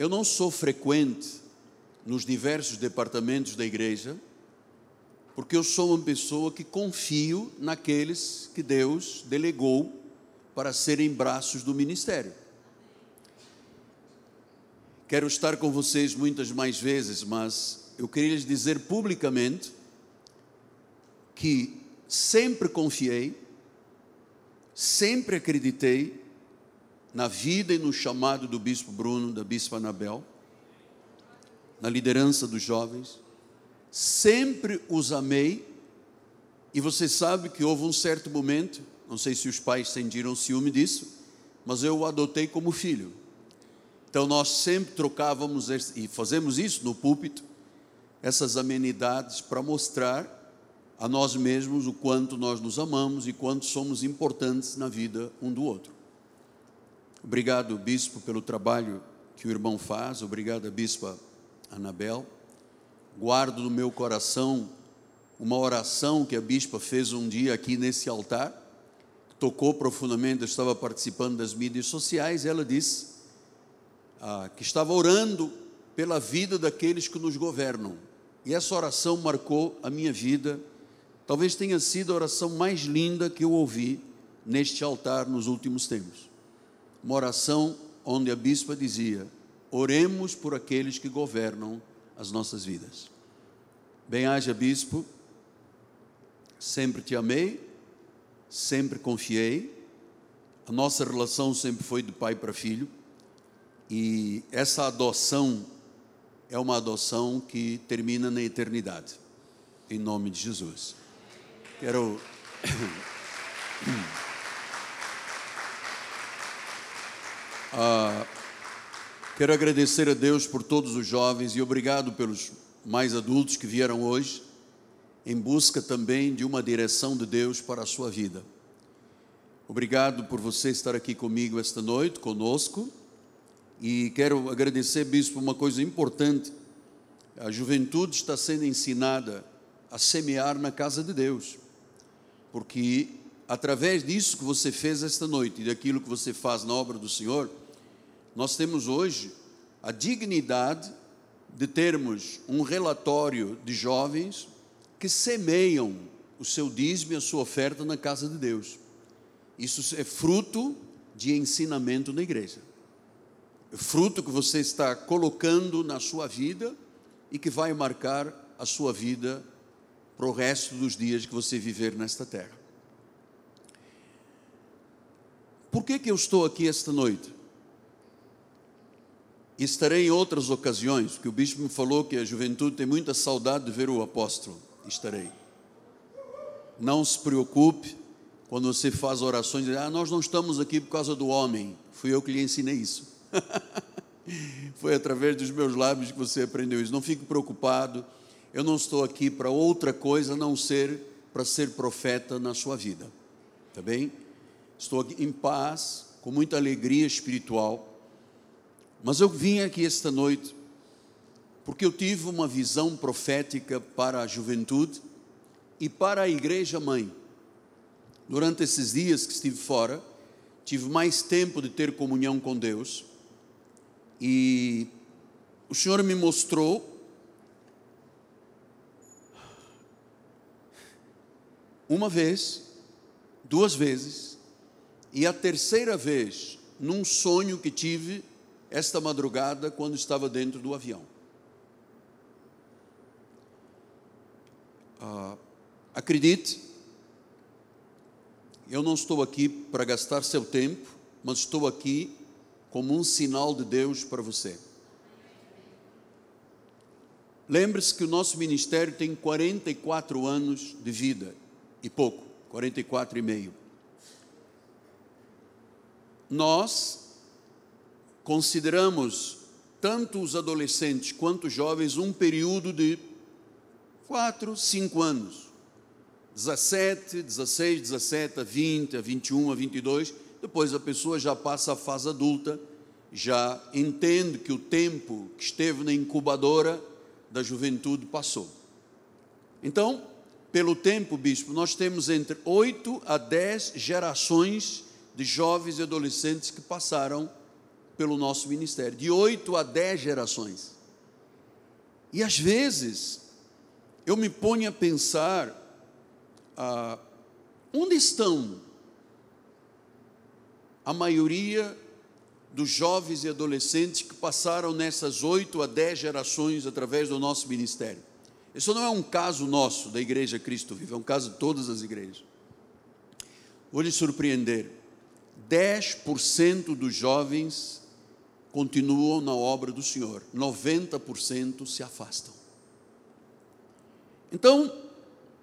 eu não sou frequente nos diversos departamentos da igreja, porque eu sou uma pessoa que confio naqueles que Deus delegou para serem braços do ministério. Quero estar com vocês muitas mais vezes, mas eu queria lhes dizer publicamente que sempre confiei, sempre acreditei na vida e no chamado do bispo Bruno, da bispa Anabel, na liderança dos jovens, sempre os amei, e você sabe que houve um certo momento, não sei se os pais sentiram ciúme disso, mas eu o adotei como filho. Então nós sempre trocávamos, e fazemos isso no púlpito, essas amenidades para mostrar a nós mesmos o quanto nós nos amamos e quanto somos importantes na vida um do outro. Obrigado, bispo, pelo trabalho que o irmão faz, obrigado, bispa Anabel. Guardo no meu coração uma oração que a bispa fez um dia aqui nesse altar, tocou profundamente, eu estava participando das mídias sociais, ela disse ah, que estava orando pela vida daqueles que nos governam. E essa oração marcou a minha vida. Talvez tenha sido a oração mais linda que eu ouvi neste altar nos últimos tempos. Uma oração onde a bispa dizia: Oremos por aqueles que governam as nossas vidas. Bem-haja, bispo, sempre te amei, sempre confiei, a nossa relação sempre foi de pai para filho, e essa adoção é uma adoção que termina na eternidade, em nome de Jesus. Quero. Ah, Quero agradecer a Deus por todos os jovens e obrigado pelos mais adultos que vieram hoje, em busca também de uma direção de Deus para a sua vida. Obrigado por você estar aqui comigo esta noite, conosco, e quero agradecer, bispo, uma coisa importante. A juventude está sendo ensinada a semear na casa de Deus, porque através disso que você fez esta noite e daquilo que você faz na obra do Senhor, nós temos hoje a dignidade de termos um relatório de jovens que semeiam o seu dízimo e a sua oferta na casa de Deus. Isso é fruto de ensinamento na igreja. É fruto que você está colocando na sua vida e que vai marcar a sua vida para o resto dos dias que você viver nesta terra. Por que, que eu estou aqui esta noite? Estarei em outras ocasiões, porque o bispo me falou que a juventude tem muita saudade de ver o apóstolo. Estarei. Não se preocupe quando você faz orações, diz, ah, nós não estamos aqui por causa do homem. Fui eu que lhe ensinei isso. Foi através dos meus lábios que você aprendeu isso. Não fique preocupado. Eu não estou aqui para outra coisa a não ser para ser profeta na sua vida. Tá bem? Estou aqui em paz, com muita alegria espiritual mas eu vim aqui esta noite porque eu tive uma visão profética para a juventude e para a igreja mãe. Durante esses dias que estive fora, tive mais tempo de ter comunhão com Deus e o Senhor me mostrou uma vez, duas vezes, e a terceira vez, num sonho que tive esta madrugada quando estava dentro do avião. Ah, acredite, eu não estou aqui para gastar seu tempo, mas estou aqui como um sinal de Deus para você. Lembre-se que o nosso ministério tem 44 anos de vida e pouco, 44 e meio. Nós consideramos tanto os adolescentes quanto os jovens um período de 4, 5 anos. 17, 16, 17, a 20, a 21, a 22, depois a pessoa já passa a fase adulta, já entende que o tempo que esteve na incubadora da juventude passou. Então, pelo tempo, bispo, nós temos entre 8 a 10 gerações de jovens e adolescentes que passaram pelo nosso ministério, de oito a dez gerações. E às vezes, eu me ponho a pensar: ah, onde estão a maioria dos jovens e adolescentes que passaram nessas oito a dez gerações através do nosso ministério? Isso não é um caso nosso da Igreja Cristo Vivo, é um caso de todas as igrejas. Vou lhe surpreender: 10% dos jovens continuam na obra do Senhor, 90% se afastam. Então,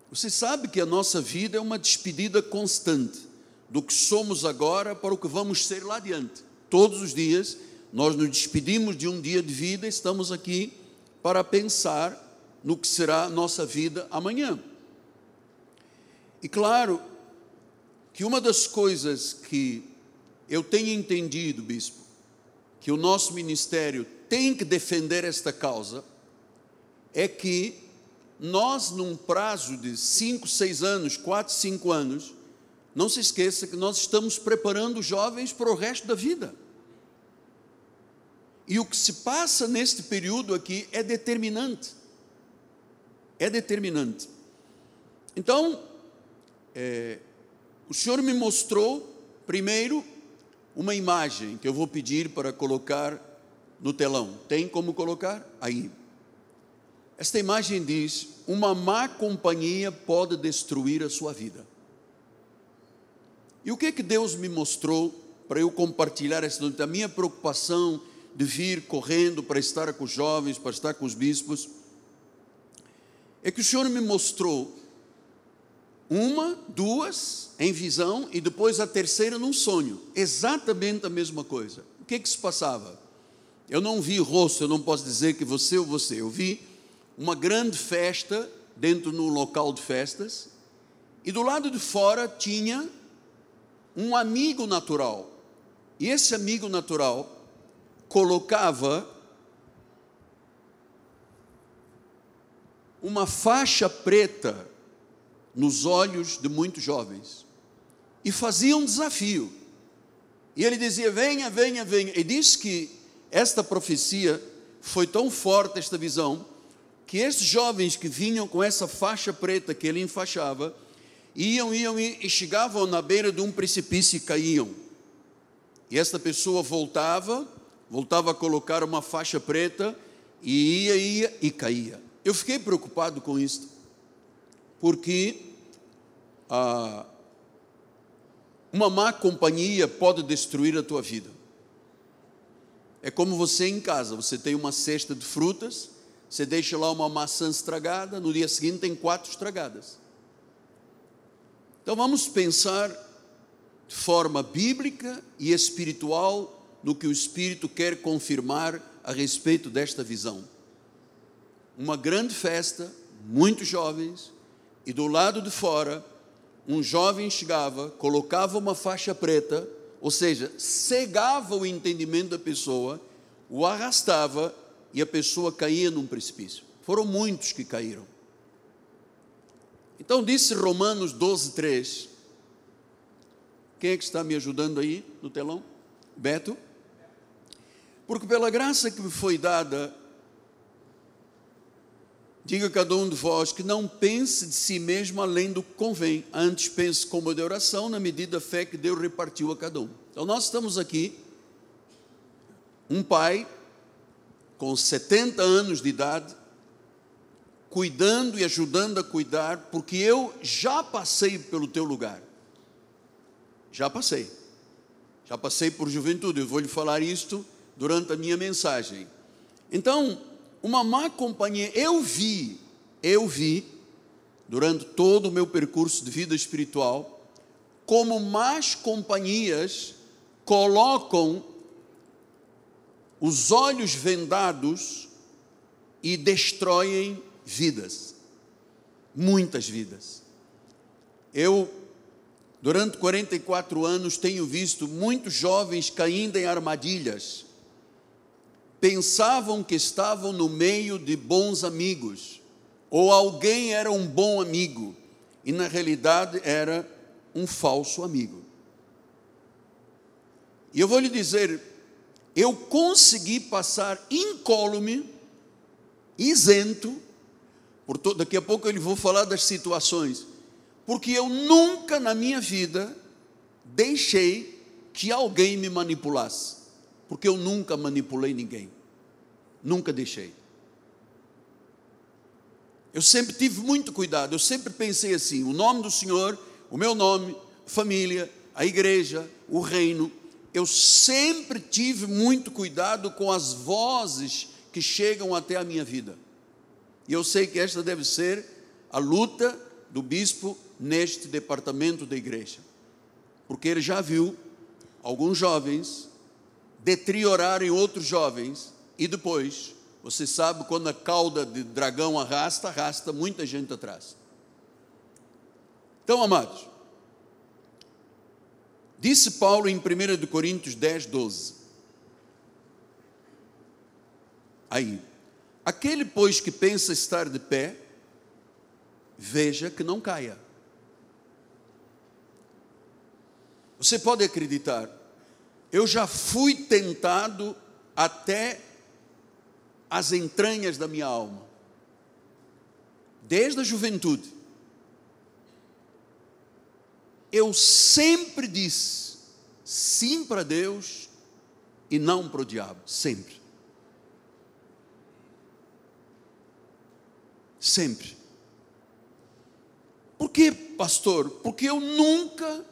você sabe que a nossa vida é uma despedida constante do que somos agora para o que vamos ser lá adiante. Todos os dias nós nos despedimos de um dia de vida, e estamos aqui para pensar no que será a nossa vida amanhã. E claro que uma das coisas que eu tenho entendido, bispo, que o nosso ministério tem que defender esta causa, é que nós, num prazo de 5, 6 anos, 4, 5 anos, não se esqueça que nós estamos preparando jovens para o resto da vida. E o que se passa neste período aqui é determinante. É determinante. Então, é, o Senhor me mostrou, primeiro, uma imagem que eu vou pedir para colocar no telão. Tem como colocar? Aí. Esta imagem diz: uma má companhia pode destruir a sua vida. E o que é que Deus me mostrou para eu compartilhar essa noite? A minha preocupação de vir correndo para estar com os jovens, para estar com os bispos, é que o Senhor me mostrou uma, duas em visão e depois a terceira num sonho. Exatamente a mesma coisa. O que que se passava? Eu não vi rosto, eu não posso dizer que você ou você. Eu vi uma grande festa dentro no local de festas e do lado de fora tinha um amigo natural. E esse amigo natural colocava uma faixa preta nos olhos de muitos jovens e fazia um desafio. E ele dizia: Venha, venha, venha. E diz que esta profecia foi tão forte, esta visão, que esses jovens que vinham com essa faixa preta que ele enfaixava, iam, iam e chegavam na beira de um precipício e caíam. E esta pessoa voltava, voltava a colocar uma faixa preta e ia, ia e caía. Eu fiquei preocupado com isto, porque ah, uma má companhia pode destruir a tua vida. É como você em casa, você tem uma cesta de frutas, você deixa lá uma maçã estragada, no dia seguinte tem quatro estragadas. Então vamos pensar de forma bíblica e espiritual no que o Espírito quer confirmar a respeito desta visão. Uma grande festa, muitos jovens, e do lado de fora um jovem chegava, colocava uma faixa preta, ou seja, cegava o entendimento da pessoa, o arrastava e a pessoa caía num precipício. Foram muitos que caíram. Então disse Romanos 12, 3. Quem é que está me ajudando aí no telão? Beto? Porque pela graça que me foi dada, Diga a cada um de vós que não pense de si mesmo além do que convém, antes pense como de oração, na medida da fé que Deus repartiu a cada um. Então nós estamos aqui, um pai com 70 anos de idade, cuidando e ajudando a cuidar, porque eu já passei pelo teu lugar. Já passei. Já passei por juventude, eu vou lhe falar isto durante a minha mensagem. Então, uma má companhia. Eu vi, eu vi, durante todo o meu percurso de vida espiritual, como más companhias colocam os olhos vendados e destroem vidas, muitas vidas. Eu, durante 44 anos, tenho visto muitos jovens caindo em armadilhas pensavam que estavam no meio de bons amigos, ou alguém era um bom amigo, e na realidade era um falso amigo. E eu vou lhe dizer, eu consegui passar incólume, isento, por daqui a pouco eu vou falar das situações, porque eu nunca na minha vida deixei que alguém me manipulasse, porque eu nunca manipulei ninguém, nunca deixei. Eu sempre tive muito cuidado, eu sempre pensei assim: o nome do Senhor, o meu nome, família, a igreja, o reino, eu sempre tive muito cuidado com as vozes que chegam até a minha vida. E eu sei que esta deve ser a luta do bispo neste departamento da igreja. Porque ele já viu alguns jovens deteriorarem outros jovens e depois, você sabe, quando a cauda de dragão arrasta, arrasta muita gente atrás. Então, amados, Disse Paulo em 1 Coríntios 10, 12. Aí, aquele, pois, que pensa estar de pé, veja que não caia. Você pode acreditar, eu já fui tentado até as entranhas da minha alma, desde a juventude eu sempre disse sim para Deus e não para o diabo, sempre. Sempre. Por que, pastor? Porque eu nunca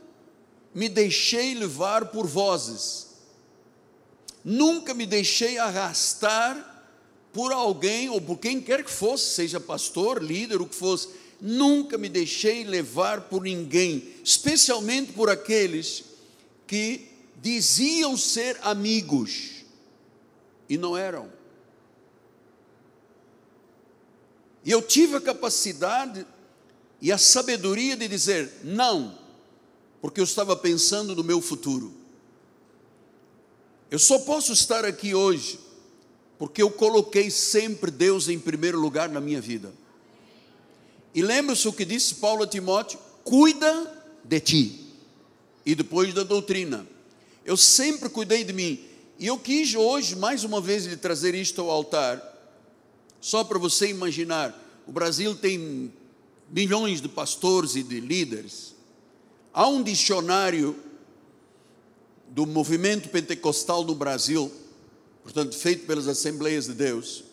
me deixei levar por vozes, nunca me deixei arrastar por alguém ou por quem quer que fosse, seja pastor, líder, o que fosse. Nunca me deixei levar por ninguém, especialmente por aqueles que diziam ser amigos e não eram. E eu tive a capacidade e a sabedoria de dizer não, porque eu estava pensando no meu futuro. Eu só posso estar aqui hoje porque eu coloquei sempre Deus em primeiro lugar na minha vida. E lembra-se o que disse Paulo a Timóteo: cuida de ti. E depois da doutrina. Eu sempre cuidei de mim. E eu quis hoje, mais uma vez, lhe trazer isto ao altar, só para você imaginar: o Brasil tem milhões de pastores e de líderes. Há um dicionário do movimento pentecostal no Brasil, portanto, feito pelas Assembleias de Deus,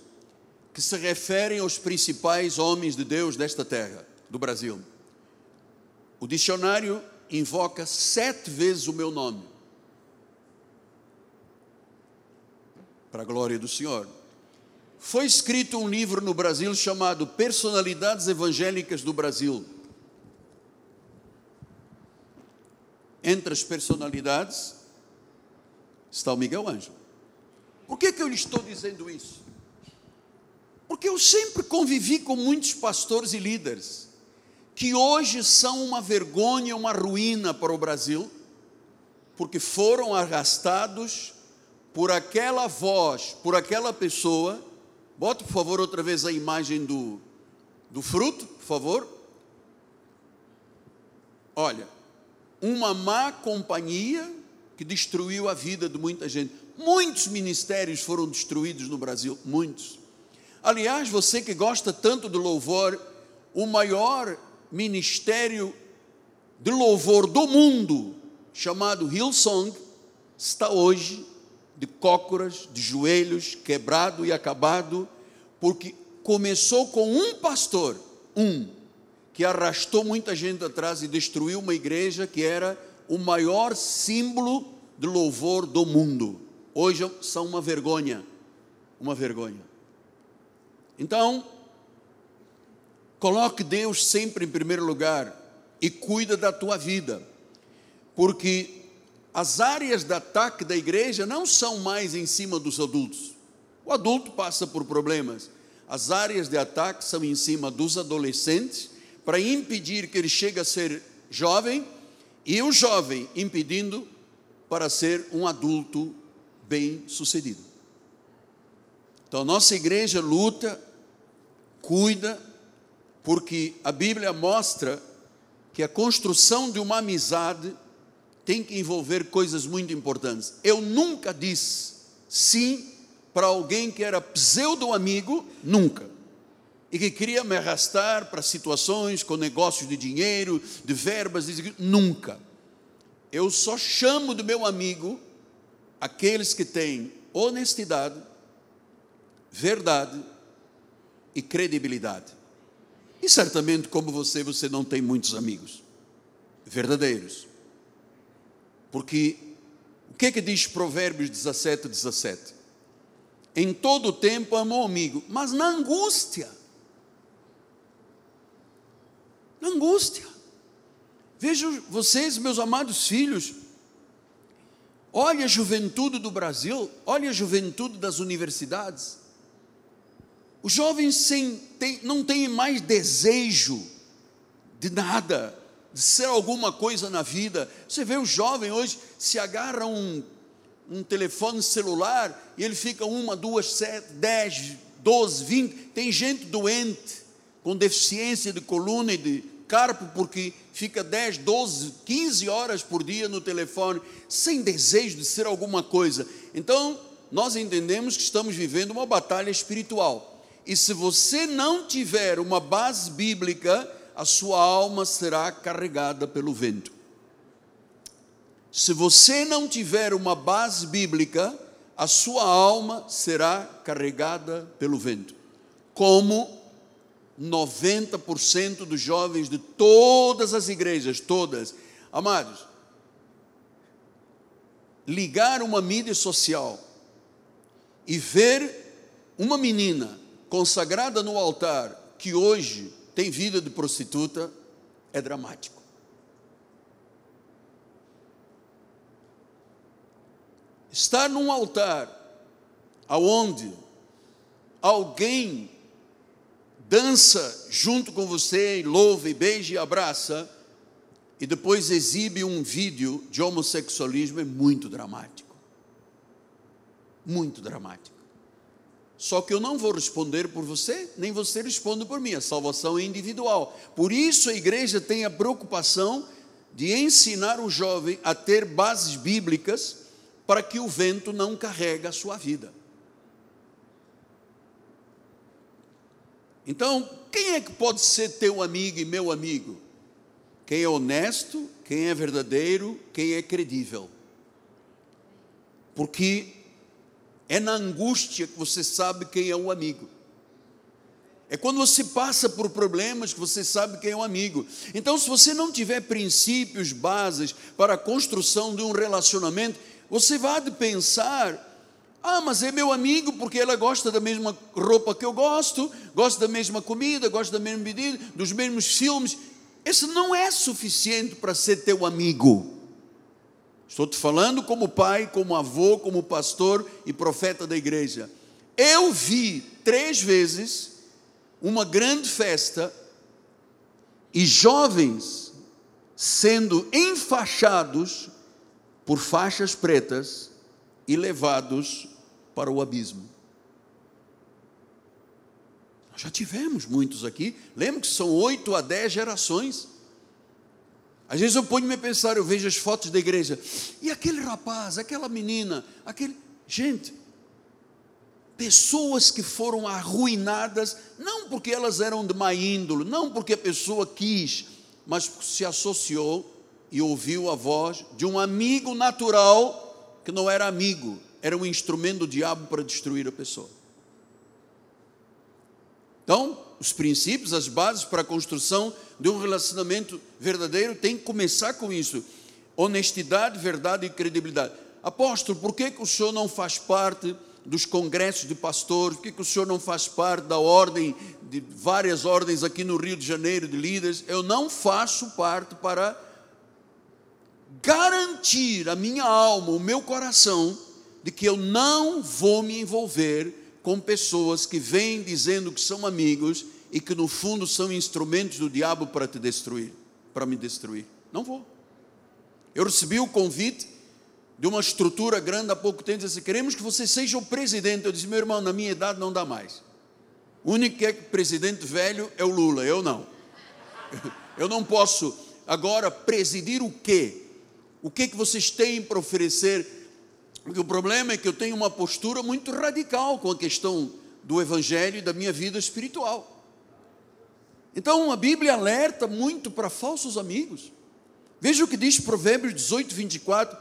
que se referem aos principais homens de Deus desta terra, do Brasil. O dicionário invoca sete vezes o meu nome. Para a glória do Senhor. Foi escrito um livro no Brasil chamado Personalidades Evangélicas do Brasil. Entre as personalidades está o Miguel Ângelo. Por que, que eu lhe estou dizendo isso? Porque eu sempre convivi com muitos pastores e líderes que hoje são uma vergonha, uma ruína para o Brasil, porque foram arrastados por aquela voz, por aquela pessoa. Bota, por favor, outra vez a imagem do, do fruto, por favor. Olha, uma má companhia que destruiu a vida de muita gente. Muitos ministérios foram destruídos no Brasil, muitos. Aliás, você que gosta tanto do louvor, o maior ministério de louvor do mundo, chamado Hillsong, está hoje de cócoras, de joelhos, quebrado e acabado, porque começou com um pastor, um, que arrastou muita gente atrás e destruiu uma igreja que era o maior símbolo de louvor do mundo. Hoje são uma vergonha, uma vergonha. Então, coloque Deus sempre em primeiro lugar e cuida da tua vida, porque as áreas de ataque da igreja não são mais em cima dos adultos. O adulto passa por problemas. As áreas de ataque são em cima dos adolescentes para impedir que ele chegue a ser jovem e o jovem impedindo para ser um adulto bem sucedido. Então, nossa igreja luta, cuida, porque a Bíblia mostra que a construção de uma amizade tem que envolver coisas muito importantes. Eu nunca disse Sim, para alguém que era pseudo-amigo, nunca. E que queria me arrastar para situações com negócios de dinheiro, de verbas, nunca. Eu só chamo de meu amigo aqueles que têm honestidade, verdade e credibilidade. E certamente, como você, você não tem muitos amigos verdadeiros. Porque o que é que diz Provérbios 17, 17? Em todo o tempo amou amigo, mas na angústia. Na angústia. Vejam vocês, meus amados filhos, olha a juventude do Brasil, olha a juventude das universidades. Os jovens sem, tem, não têm mais desejo de nada, de ser alguma coisa na vida. Você vê o jovem hoje se agarra um, um telefone celular e ele fica uma, duas, sete, dez, doze, vinte. Tem gente doente com deficiência de coluna e de carpo porque fica 10, 12, 15 horas por dia no telefone sem desejo de ser alguma coisa. Então, nós entendemos que estamos vivendo uma batalha espiritual. E se você não tiver uma base bíblica, a sua alma será carregada pelo vento. Se você não tiver uma base bíblica, a sua alma será carregada pelo vento. Como 90% dos jovens de todas as igrejas, todas. Amados, ligar uma mídia social e ver uma menina consagrada no altar que hoje tem vida de prostituta é dramático. Estar num altar aonde alguém dança junto com você, e louva, e beija e abraça, e depois exibe um vídeo de homossexualismo é muito dramático. Muito dramático. Só que eu não vou responder por você, nem você responde por mim. A salvação é individual. Por isso a igreja tem a preocupação de ensinar o jovem a ter bases bíblicas para que o vento não carregue a sua vida. Então, quem é que pode ser teu amigo e meu amigo? Quem é honesto, quem é verdadeiro, quem é credível. Porque é na angústia que você sabe quem é o amigo. É quando você passa por problemas que você sabe quem é o amigo. Então, se você não tiver princípios, bases para a construção de um relacionamento, você vai pensar: ah, mas é meu amigo porque ela gosta da mesma roupa que eu gosto, gosta da mesma comida, gosta da mesma bebida, dos mesmos filmes. Isso não é suficiente para ser teu amigo. Estou te falando como pai, como avô, como pastor e profeta da igreja. Eu vi três vezes uma grande festa e jovens sendo enfaixados por faixas pretas e levados para o abismo. Nós já tivemos muitos aqui, lembra que são oito a dez gerações. Às vezes eu ponho-me a pensar, eu vejo as fotos da igreja, e aquele rapaz, aquela menina, aquele. Gente, pessoas que foram arruinadas, não porque elas eram de má índole, não porque a pessoa quis, mas se associou e ouviu a voz de um amigo natural que não era amigo, era um instrumento do diabo para destruir a pessoa. Então, os princípios, as bases para a construção de um relacionamento verdadeiro tem que começar com isso: honestidade, verdade e credibilidade. Apóstolo, por que, que o senhor não faz parte dos congressos de pastores? Por que, que o senhor não faz parte da ordem, de várias ordens aqui no Rio de Janeiro, de líderes? Eu não faço parte para garantir a minha alma, o meu coração, de que eu não vou me envolver com pessoas que vêm dizendo que são amigos e que no fundo são instrumentos do diabo para te destruir, para me destruir. Não vou. Eu recebi o convite de uma estrutura grande há pouco tempo, disse, queremos que você seja o presidente. Eu disse, meu irmão, na minha idade não dá mais. O único que é presidente velho é o Lula, eu não. Eu não posso agora presidir o quê? O que que vocês têm para oferecer? Porque o problema é que eu tenho uma postura muito radical com a questão do evangelho e da minha vida espiritual. Então a Bíblia alerta muito para falsos amigos. Veja o que diz Provérbios 18, 24.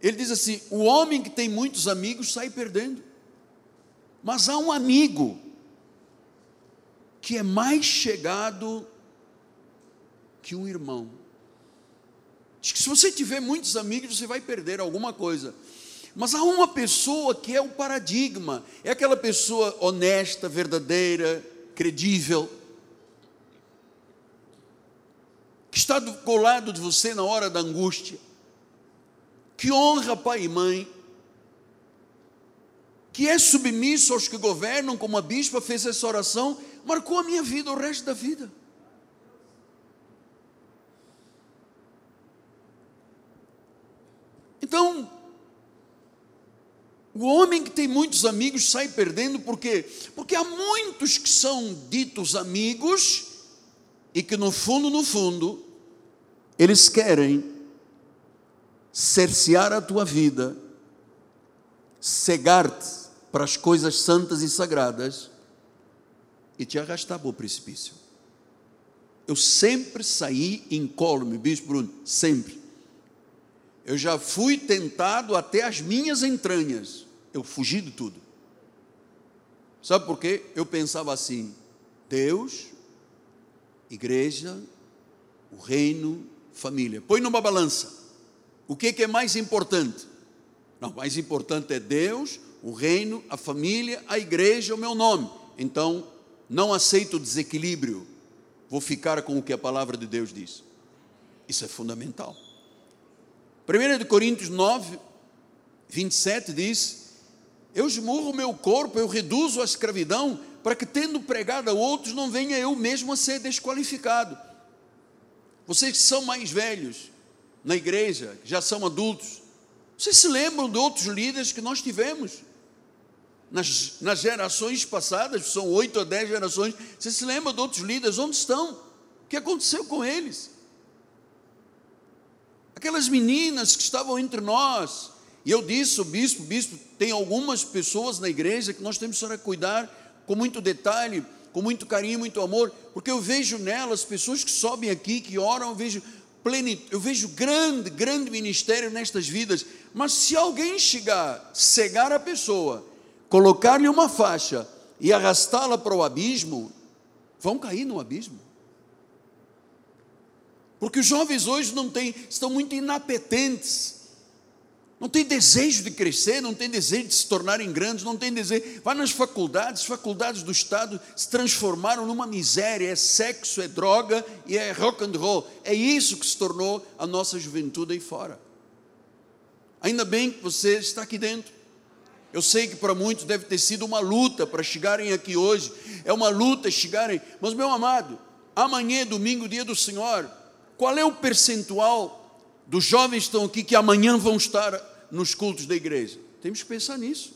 Ele diz assim: O homem que tem muitos amigos sai perdendo. Mas há um amigo que é mais chegado que um irmão. Diz que se você tiver muitos amigos, você vai perder alguma coisa. Mas há uma pessoa que é o paradigma, é aquela pessoa honesta, verdadeira, credível, que está do colado de você na hora da angústia, que honra pai e mãe, que é submisso aos que governam, como a bispa fez essa oração, marcou a minha vida o resto da vida. Então, o homem que tem muitos amigos sai perdendo, por quê? Porque há muitos que são ditos amigos e que no fundo, no fundo, eles querem cercear a tua vida, cegar-te para as coisas santas e sagradas e te arrastar para o precipício. Eu sempre saí incólume, Bispo Bruno, sempre. Eu já fui tentado até as minhas entranhas. Eu fugi de tudo. Sabe por quê? Eu pensava assim: Deus, igreja, o reino, família. Põe numa balança. O que, que é mais importante? Não, mais importante é Deus, o reino, a família, a igreja, o meu nome. Então, não aceito desequilíbrio. Vou ficar com o que a palavra de Deus diz. Isso é fundamental. 1 Coríntios 9, 27 diz: Eu esmurro o meu corpo, eu reduzo a escravidão, para que, tendo pregado a outros, não venha eu mesmo a ser desqualificado. Vocês que são mais velhos na igreja, que já são adultos, vocês se lembram de outros líderes que nós tivemos? nas, nas gerações passadas, são oito ou dez gerações, você se lembra de outros líderes? Onde estão? O que aconteceu com eles? Aquelas meninas que estavam entre nós, e eu disse, o bispo, bispo, tem algumas pessoas na igreja que nós temos que cuidar com muito detalhe, com muito carinho, muito amor, porque eu vejo nelas pessoas que sobem aqui, que oram, eu vejo plenitude, eu vejo grande, grande ministério nestas vidas, mas se alguém chegar, cegar a pessoa, colocar-lhe uma faixa e arrastá-la para o abismo, vão cair no abismo. Porque os jovens hoje não têm, estão muito inapetentes, não tem desejo de crescer, não tem desejo de se tornarem grandes, não tem desejo. Vai nas faculdades, faculdades do Estado se transformaram numa miséria, é sexo, é droga e é rock and roll. É isso que se tornou a nossa juventude aí fora. Ainda bem que você está aqui dentro. Eu sei que para muitos deve ter sido uma luta para chegarem aqui hoje, é uma luta chegarem, mas meu amado, amanhã é domingo, dia do Senhor, qual é o percentual dos jovens que estão aqui que amanhã vão estar nos cultos da igreja? Temos que pensar nisso.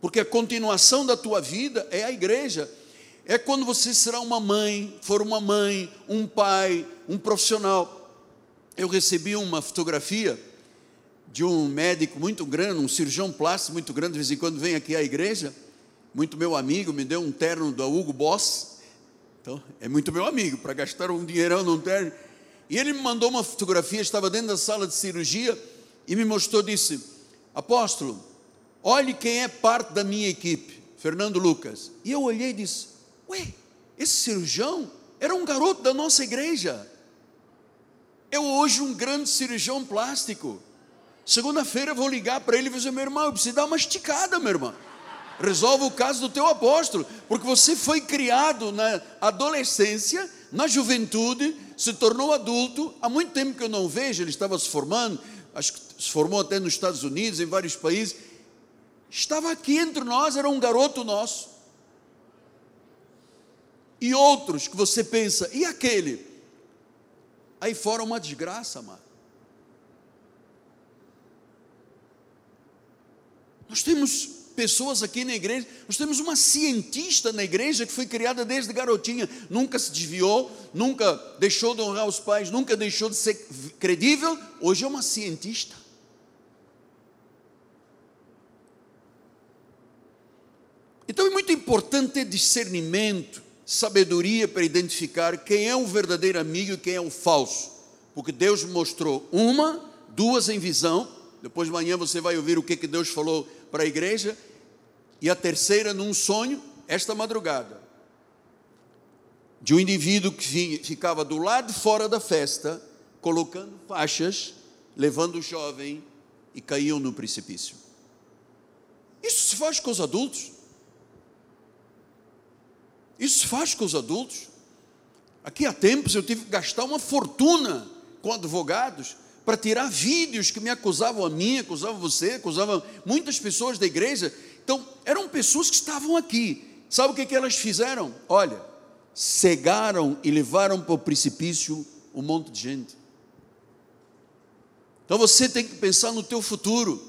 Porque a continuação da tua vida é a igreja. É quando você será uma mãe, for uma mãe, um pai, um profissional. Eu recebi uma fotografia de um médico muito grande, um cirurgião plástico muito grande, de vez em quando vem aqui à igreja, muito meu amigo, me deu um terno da Hugo Boss, então é muito meu amigo, para gastar um dinheirão num terno, e ele me mandou uma fotografia, estava dentro da sala de cirurgia, e me mostrou, disse, apóstolo, olhe quem é parte da minha equipe, Fernando Lucas, e eu olhei e disse, ué, esse cirurgião era um garoto da nossa igreja, é hoje um grande cirurgião plástico, Segunda-feira eu vou ligar para ele e vou dizer: meu irmão, eu preciso dar uma esticada, meu irmão. Resolva o caso do teu apóstolo, porque você foi criado na adolescência, na juventude, se tornou adulto. Há muito tempo que eu não vejo, ele estava se formando, acho que se formou até nos Estados Unidos, em vários países. Estava aqui entre nós, era um garoto nosso. E outros que você pensa, e aquele? Aí fora uma desgraça, amado. Nós temos pessoas aqui na igreja. Nós temos uma cientista na igreja que foi criada desde garotinha, nunca se desviou, nunca deixou de honrar os pais, nunca deixou de ser credível. Hoje é uma cientista. Então é muito importante ter discernimento, sabedoria para identificar quem é o verdadeiro amigo e quem é o falso. Porque Deus mostrou uma, duas em visão, depois de manhã você vai ouvir o que, que Deus falou para a igreja, e a terceira num sonho, esta madrugada, de um indivíduo que ficava do lado de fora da festa, colocando faixas, levando o jovem e caíam no precipício. Isso se faz com os adultos. Isso se faz com os adultos. Aqui há tempos eu tive que gastar uma fortuna com advogados para tirar vídeos que me acusavam a mim, acusavam você, acusavam muitas pessoas da igreja. Então, eram pessoas que estavam aqui. Sabe o que, que elas fizeram? Olha, cegaram e levaram para o precipício um monte de gente. Então você tem que pensar no teu futuro.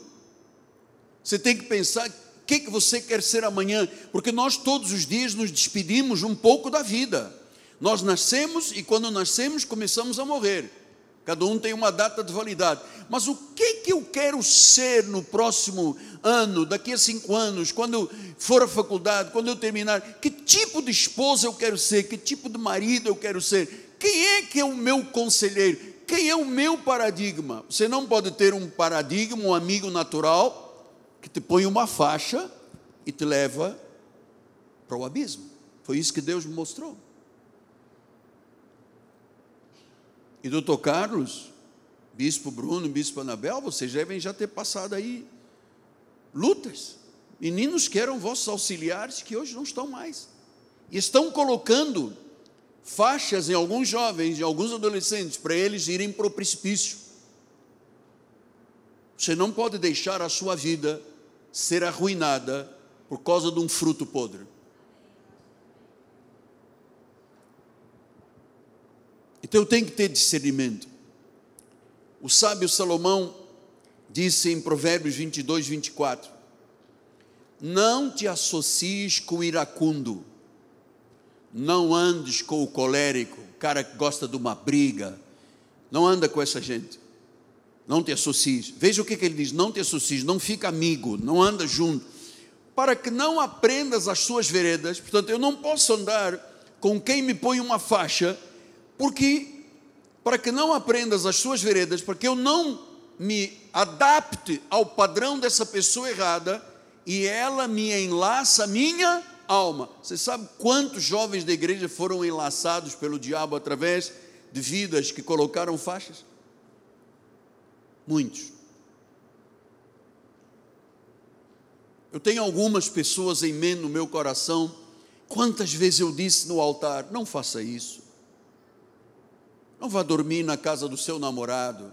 Você tem que pensar o que, que você quer ser amanhã, porque nós todos os dias nos despedimos um pouco da vida. Nós nascemos e quando nascemos começamos a morrer. Cada um tem uma data de validade. Mas o que que eu quero ser no próximo ano, daqui a cinco anos, quando eu for à faculdade, quando eu terminar? Que tipo de esposa eu quero ser? Que tipo de marido eu quero ser? Quem é que é o meu conselheiro? Quem é o meu paradigma? Você não pode ter um paradigma, um amigo natural, que te põe uma faixa e te leva para o abismo. Foi isso que Deus me mostrou. E doutor Carlos, bispo Bruno, bispo Anabel, vocês devem já ter passado aí lutas. Meninos que eram vossos auxiliares que hoje não estão mais. E estão colocando faixas em alguns jovens, em alguns adolescentes, para eles irem para o precipício. Você não pode deixar a sua vida ser arruinada por causa de um fruto podre. Então eu tenho que ter discernimento. O sábio Salomão disse em Provérbios 22, 24: Não te associes com o iracundo, não andes com o colérico, o cara que gosta de uma briga, não anda com essa gente, não te associes. Veja o que, que ele diz: não te associes, não fica amigo, não anda junto, para que não aprendas as suas veredas. Portanto, eu não posso andar com quem me põe uma faixa porque para que não aprendas as suas veredas, para que eu não me adapte ao padrão dessa pessoa errada e ela me enlaça a minha alma. Você sabe quantos jovens da igreja foram enlaçados pelo diabo através de vidas que colocaram faixas? Muitos. Eu tenho algumas pessoas em mente no meu coração. Quantas vezes eu disse no altar: não faça isso. Não vá dormir na casa do seu namorado.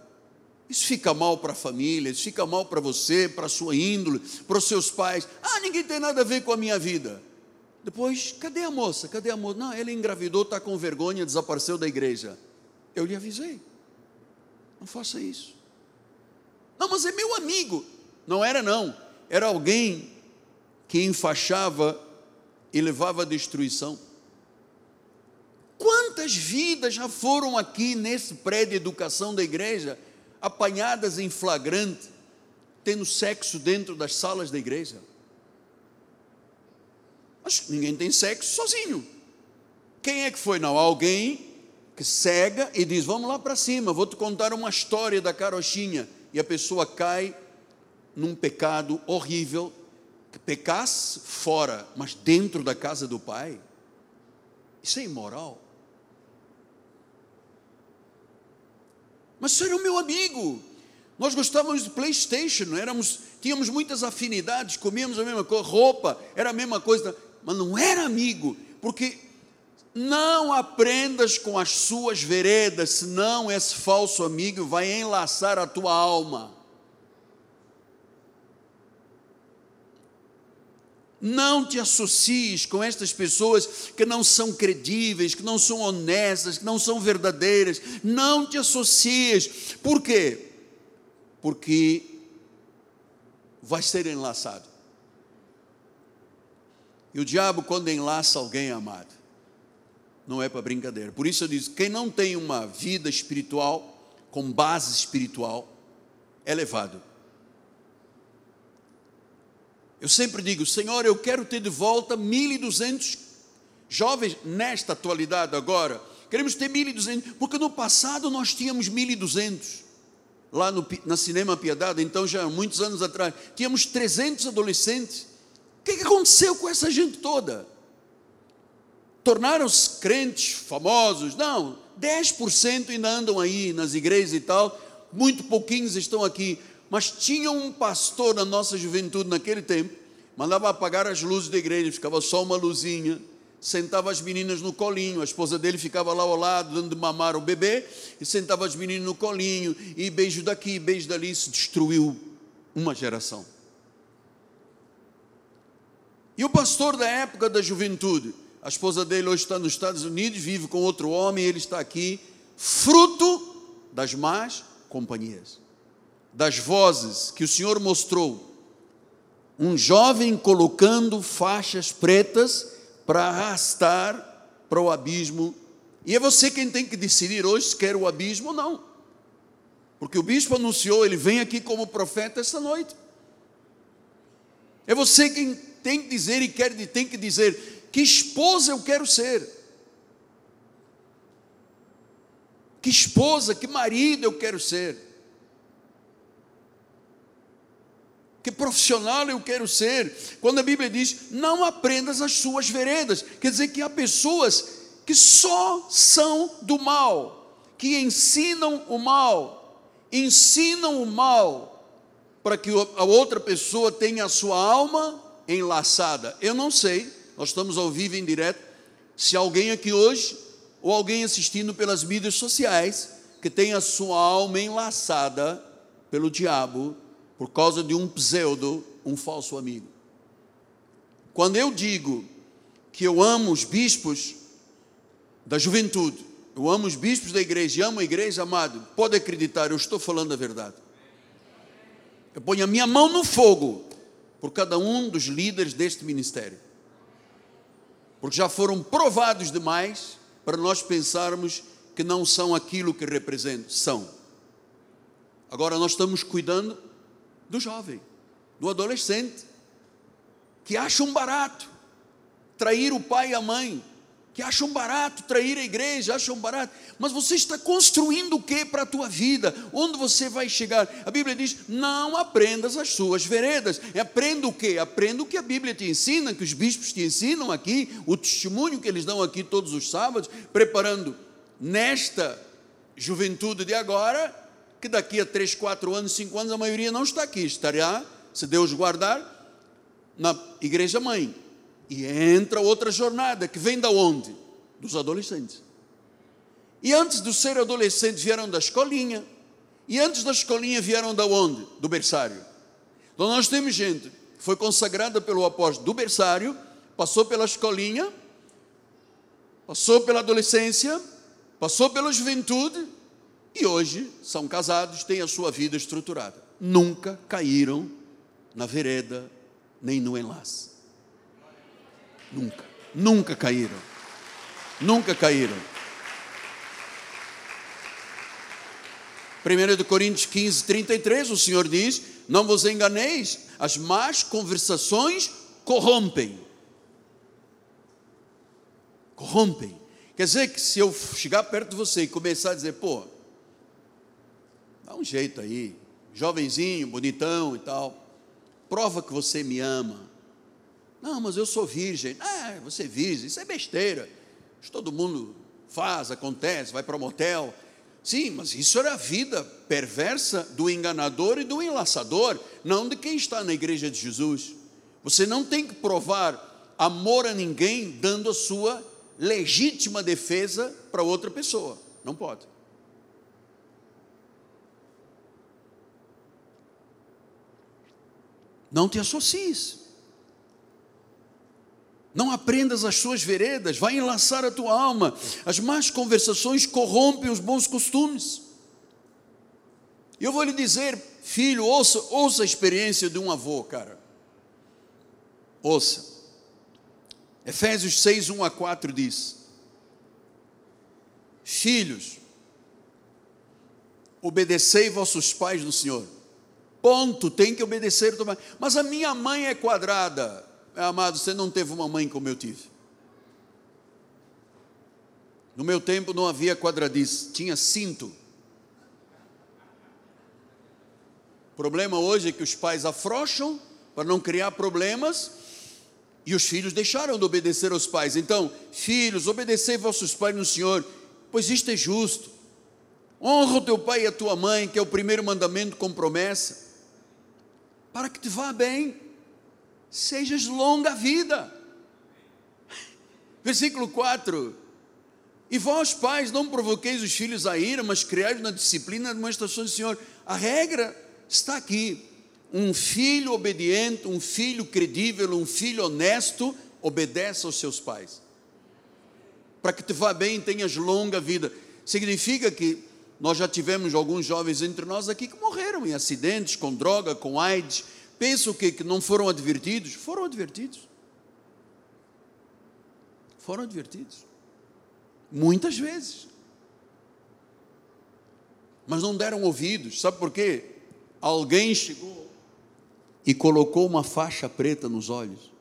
Isso fica mal para a família, isso fica mal para você, para a sua índole, para os seus pais. Ah, ninguém tem nada a ver com a minha vida. Depois, cadê a moça? Cadê a moça? Não, ela engravidou, está com vergonha, desapareceu da igreja. Eu lhe avisei. Não faça isso. Não, mas é meu amigo. Não era, não. Era alguém que enfaixava e levava à destruição. Quantas vidas já foram aqui nesse prédio de educação da igreja, apanhadas em flagrante, tendo sexo dentro das salas da igreja? Mas ninguém tem sexo sozinho. Quem é que foi? Não, alguém que cega e diz: Vamos lá para cima, vou te contar uma história da carochinha. E a pessoa cai num pecado horrível, que pecasse fora, mas dentro da casa do pai. Isso é imoral. Mas você era o meu amigo. Nós gostávamos de PlayStation, éramos, tínhamos muitas afinidades, comíamos a mesma coisa, roupa era a mesma coisa, mas não era amigo, porque não aprendas com as suas veredas, senão esse falso amigo vai enlaçar a tua alma. Não te associes com estas pessoas que não são credíveis, que não são honestas, que não são verdadeiras. Não te associes. Por quê? Porque vai ser enlaçado. E o diabo, quando enlaça alguém amado, não é para brincadeira. Por isso eu digo: quem não tem uma vida espiritual, com base espiritual, é levado Eu sempre digo, Senhor, eu quero ter de volta 1.200 jovens nesta atualidade agora. Queremos ter 1.200, porque no passado nós tínhamos 1.200. Lá no, na Cinema Piedade, então já muitos anos atrás, tínhamos 300 adolescentes. O que, que aconteceu com essa gente toda? Tornaram-se crentes famosos? Não, 10% ainda andam aí nas igrejas e tal, muito pouquinhos estão aqui. Mas tinha um pastor na nossa juventude naquele tempo, mandava apagar as luzes da igreja, ficava só uma luzinha, sentava as meninas no colinho, a esposa dele ficava lá ao lado, dando de mamar o bebê, e sentava as meninas no colinho, e beijo daqui, beijo dali, se destruiu uma geração. E o pastor da época da juventude, a esposa dele hoje está nos Estados Unidos, vive com outro homem, ele está aqui, fruto das más companhias, das vozes que o Senhor mostrou. Um jovem colocando faixas pretas para arrastar para o abismo. E é você quem tem que decidir hoje se quer o abismo ou não. Porque o bispo anunciou, ele vem aqui como profeta esta noite. É você quem tem que dizer e quer tem que dizer que esposa eu quero ser. Que esposa, que marido eu quero ser. Que profissional eu quero ser. Quando a Bíblia diz, não aprendas as suas veredas, quer dizer que há pessoas que só são do mal, que ensinam o mal, ensinam o mal para que a outra pessoa tenha a sua alma enlaçada. Eu não sei, nós estamos ao vivo em direto, se alguém aqui hoje, ou alguém assistindo pelas mídias sociais, que tem a sua alma enlaçada pelo diabo, por causa de um pseudo, um falso amigo. Quando eu digo que eu amo os bispos da juventude, eu amo os bispos da igreja amo a igreja, amado, pode acreditar, eu estou falando a verdade. Eu ponho a minha mão no fogo por cada um dos líderes deste ministério, porque já foram provados demais para nós pensarmos que não são aquilo que representam, são. Agora nós estamos cuidando do jovem, do adolescente, que acham barato trair o pai e a mãe, que acham barato trair a igreja, acham barato, mas você está construindo o que para a tua vida? Onde você vai chegar? A Bíblia diz: não aprendas as suas veredas. Aprenda o que? Aprenda o que a Bíblia te ensina, que os bispos te ensinam aqui, o testemunho que eles dão aqui todos os sábados, preparando nesta juventude de agora que daqui a 3, 4 anos, 5 anos, a maioria não está aqui, estará, se Deus guardar, na igreja mãe. E entra outra jornada, que vem da onde? Dos adolescentes. E antes de ser adolescentes vieram da escolinha. E antes da escolinha vieram da onde? Do berçário. Então nós temos gente que foi consagrada pelo apóstolo do berçário, passou pela escolinha, passou pela adolescência, passou pela juventude, e hoje são casados, têm a sua vida estruturada. Nunca caíram na vereda nem no enlace. Nunca, nunca caíram. Nunca caíram. 1 Coríntios 15, 33, o Senhor diz: Não vos enganeis, as más conversações corrompem. Corrompem. Quer dizer que se eu chegar perto de você e começar a dizer, pô, Dá um jeito aí, jovenzinho, bonitão e tal. Prova que você me ama. Não, mas eu sou virgem. Ah, você é virgem, isso é besteira. Isso todo mundo faz, acontece, vai para o motel. Sim, mas isso era a vida perversa do enganador e do enlaçador, não de quem está na igreja de Jesus. Você não tem que provar amor a ninguém dando a sua legítima defesa para outra pessoa. Não pode. Não te associes. Não aprendas as suas veredas, vai enlaçar a tua alma. As más conversações corrompem os bons costumes. E eu vou lhe dizer, filho, ouça, ouça a experiência de um avô, cara. Ouça. Efésios 6, 1 a 4 diz: Filhos, obedecei vossos pais no Senhor Ponto, tem que obedecer. Mas a minha mãe é quadrada. Amado, você não teve uma mãe como eu tive. No meu tempo não havia quadradice, tinha cinto. O problema hoje é que os pais afrouxam para não criar problemas e os filhos deixaram de obedecer aos pais. Então, filhos, obedecei vossos pais no Senhor, pois isto é justo. Honra o teu pai e a tua mãe, que é o primeiro mandamento com promessa, para que te vá bem, sejas longa vida. Versículo 4: E vós, pais, não provoqueis os filhos a ira, mas criai na disciplina e demonstração do Senhor. A regra está aqui um filho obediente, um filho credível, um filho honesto, obedece aos seus pais. Para que te vá bem, tenhas longa vida. Significa que nós já tivemos alguns jovens entre nós aqui que morreram em acidentes, com droga, com AIDS. Pensam que, que não foram advertidos? Foram advertidos. Foram advertidos. Muitas vezes. Mas não deram ouvidos. Sabe por quê? Alguém chegou e colocou uma faixa preta nos olhos,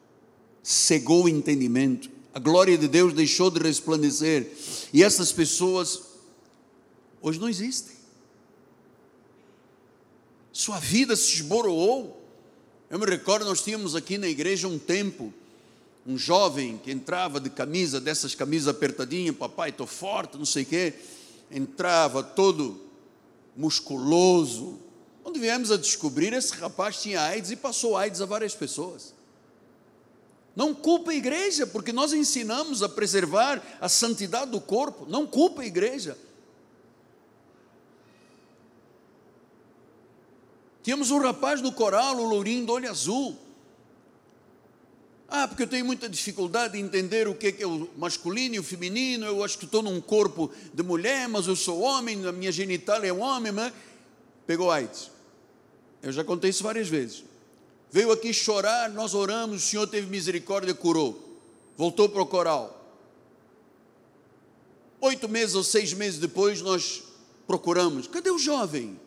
cegou o entendimento, a glória de Deus deixou de resplandecer, e essas pessoas hoje não existem. Sua vida se esboroou. Eu me recordo, nós tínhamos aqui na igreja um tempo, um jovem que entrava de camisa, dessas camisas apertadinhas, papai, estou forte, não sei o quê, entrava todo musculoso, quando viemos a descobrir, esse rapaz tinha AIDS e passou AIDS a várias pessoas. Não culpa a igreja, porque nós ensinamos a preservar a santidade do corpo. Não culpa a igreja. Tínhamos um rapaz no coral, o lourinho do olho azul. Ah, porque eu tenho muita dificuldade em entender o que é o masculino e o feminino. Eu acho que estou num corpo de mulher, mas eu sou homem, a minha genital é homem. Mas... Pegou AIDS. Eu já contei isso várias vezes. Veio aqui chorar, nós oramos, o Senhor teve misericórdia, curou. Voltou para o coral. Oito meses ou seis meses depois, nós procuramos. Cadê o jovem?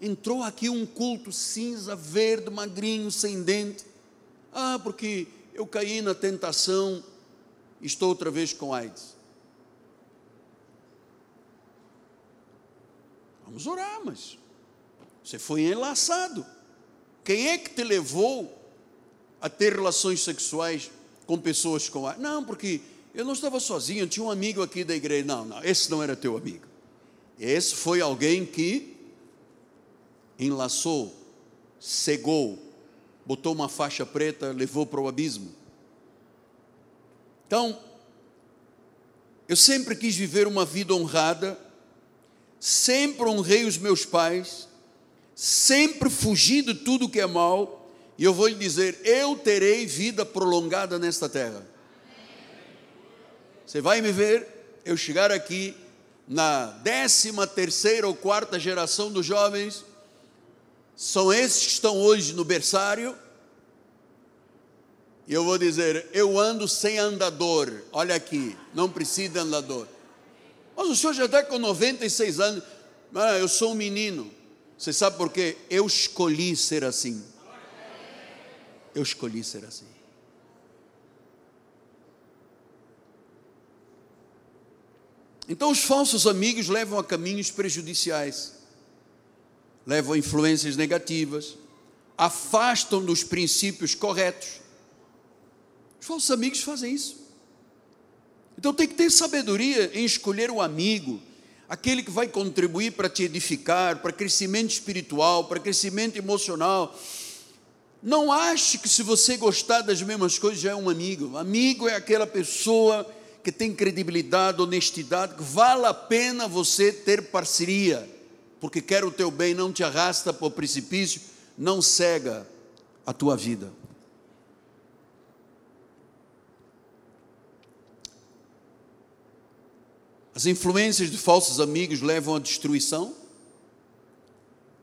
Entrou aqui um culto cinza, verde, magrinho, sem dente. Ah, porque eu caí na tentação, estou outra vez com AIDS. Vamos orar, mas você foi enlaçado. Quem é que te levou a ter relações sexuais com pessoas com AIDS? Não, porque eu não estava sozinho, eu tinha um amigo aqui da igreja. Não, não, esse não era teu amigo. Esse foi alguém que enlaçou, cegou, botou uma faixa preta, levou para o abismo. Então, eu sempre quis viver uma vida honrada, sempre honrei os meus pais, sempre fugi de tudo que é mal, e eu vou lhe dizer: eu terei vida prolongada nesta terra. Você vai me ver eu chegar aqui na décima terceira ou quarta geração dos jovens, são esses que estão hoje no berçário, e eu vou dizer: eu ando sem andador, olha aqui, não precisa de andador. Mas o senhor já está com 96 anos, ah, eu sou um menino. Você sabe por quê? Eu escolhi ser assim. Eu escolhi ser assim. Então, os falsos amigos levam a caminhos prejudiciais, levam influências negativas, afastam dos princípios corretos. Os falsos amigos fazem isso. Então, tem que ter sabedoria em escolher o amigo, aquele que vai contribuir para te edificar, para crescimento espiritual, para crescimento emocional. Não ache que se você gostar das mesmas coisas já é um amigo. Amigo é aquela pessoa que tem credibilidade, honestidade, que vale a pena você ter parceria, porque quer o teu bem, não te arrasta para o precipício, não cega a tua vida. As influências de falsos amigos levam à destruição,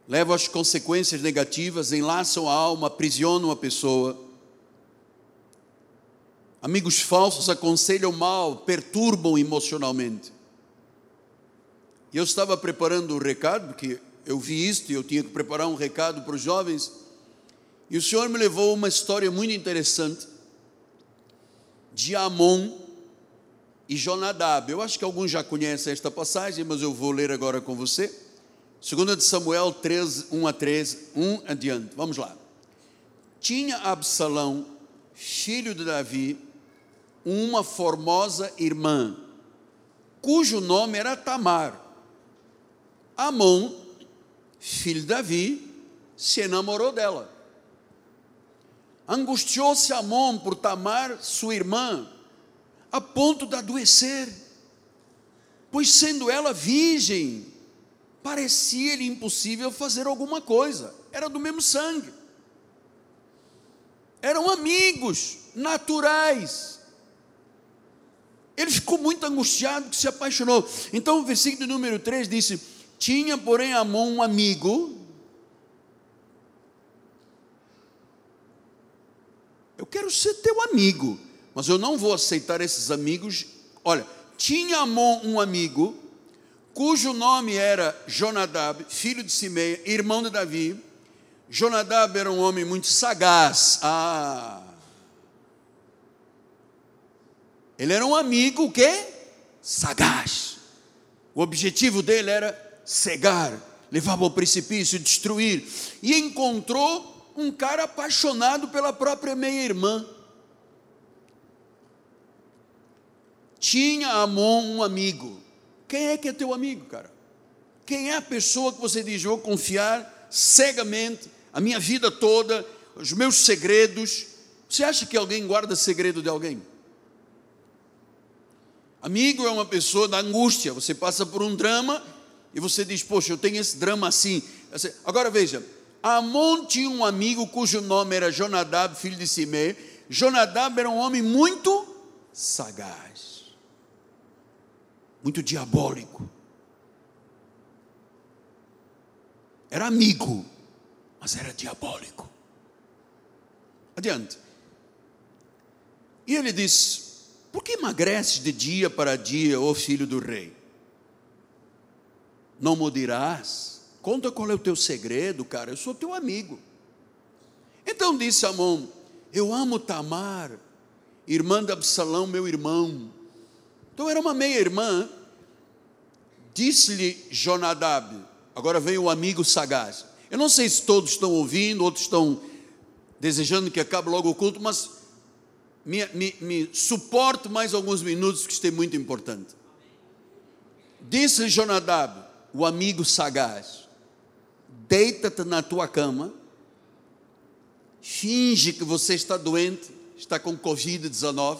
levam às consequências negativas, enlaçam a alma, aprisionam a pessoa. Amigos falsos aconselham mal, perturbam emocionalmente. E eu estava preparando o recado, porque eu vi isto e eu tinha que preparar um recado para os jovens. E o Senhor me levou uma história muito interessante de Amon e Jonadab. Eu acho que alguns já conhecem esta passagem, mas eu vou ler agora com você. 2 de Samuel 13, 1 a 13, 1 adiante. Vamos lá. Tinha Absalão, filho de Davi, uma formosa irmã, cujo nome era Tamar. Amon, filho de Davi, se enamorou dela. Angustiou-se Amon por Tamar, sua irmã, a ponto de adoecer, pois sendo ela virgem, parecia-lhe impossível fazer alguma coisa, era do mesmo sangue, eram amigos naturais. Ele ficou muito angustiado que se apaixonou. Então, o versículo número 3 disse: Tinha, porém, Amon um amigo. Eu quero ser teu amigo, mas eu não vou aceitar esses amigos. Olha, tinha Amon um amigo, cujo nome era Jonadab, filho de Simeia, irmão de Davi. Jonadab era um homem muito sagaz. Ah, ele era um amigo o quê? Sagaz. O objetivo dele era cegar, levar ao precipício, destruir. E encontrou um cara apaixonado pela própria meia-irmã. Tinha Amon um amigo. Quem é que é teu amigo, cara? Quem é a pessoa que você diz, vou confiar cegamente a minha vida toda, os meus segredos? Você acha que alguém guarda segredo de alguém? Amigo é uma pessoa da angústia. Você passa por um drama e você diz: Poxa, eu tenho esse drama assim. Agora veja: Amon tinha um amigo cujo nome era Jonadab, filho de Simei. Jonadab era um homem muito sagaz, muito diabólico. Era amigo, mas era diabólico. Adiante. E ele disse: por que emagreces de dia para dia, ó filho do rei? Não me dirás? Conta qual é o teu segredo, cara. Eu sou teu amigo. Então disse Amon: Eu amo Tamar, irmã de Absalão, meu irmão. Então era uma meia-irmã. Disse-lhe Jonadab, agora vem o amigo sagaz. Eu não sei se todos estão ouvindo, outros estão desejando que acabe logo o culto, mas me, me, me suporte mais alguns minutos, que isto é muito importante. Disse Jonadab, o amigo sagaz: deita-te na tua cama, finge que você está doente, está com Covid-19.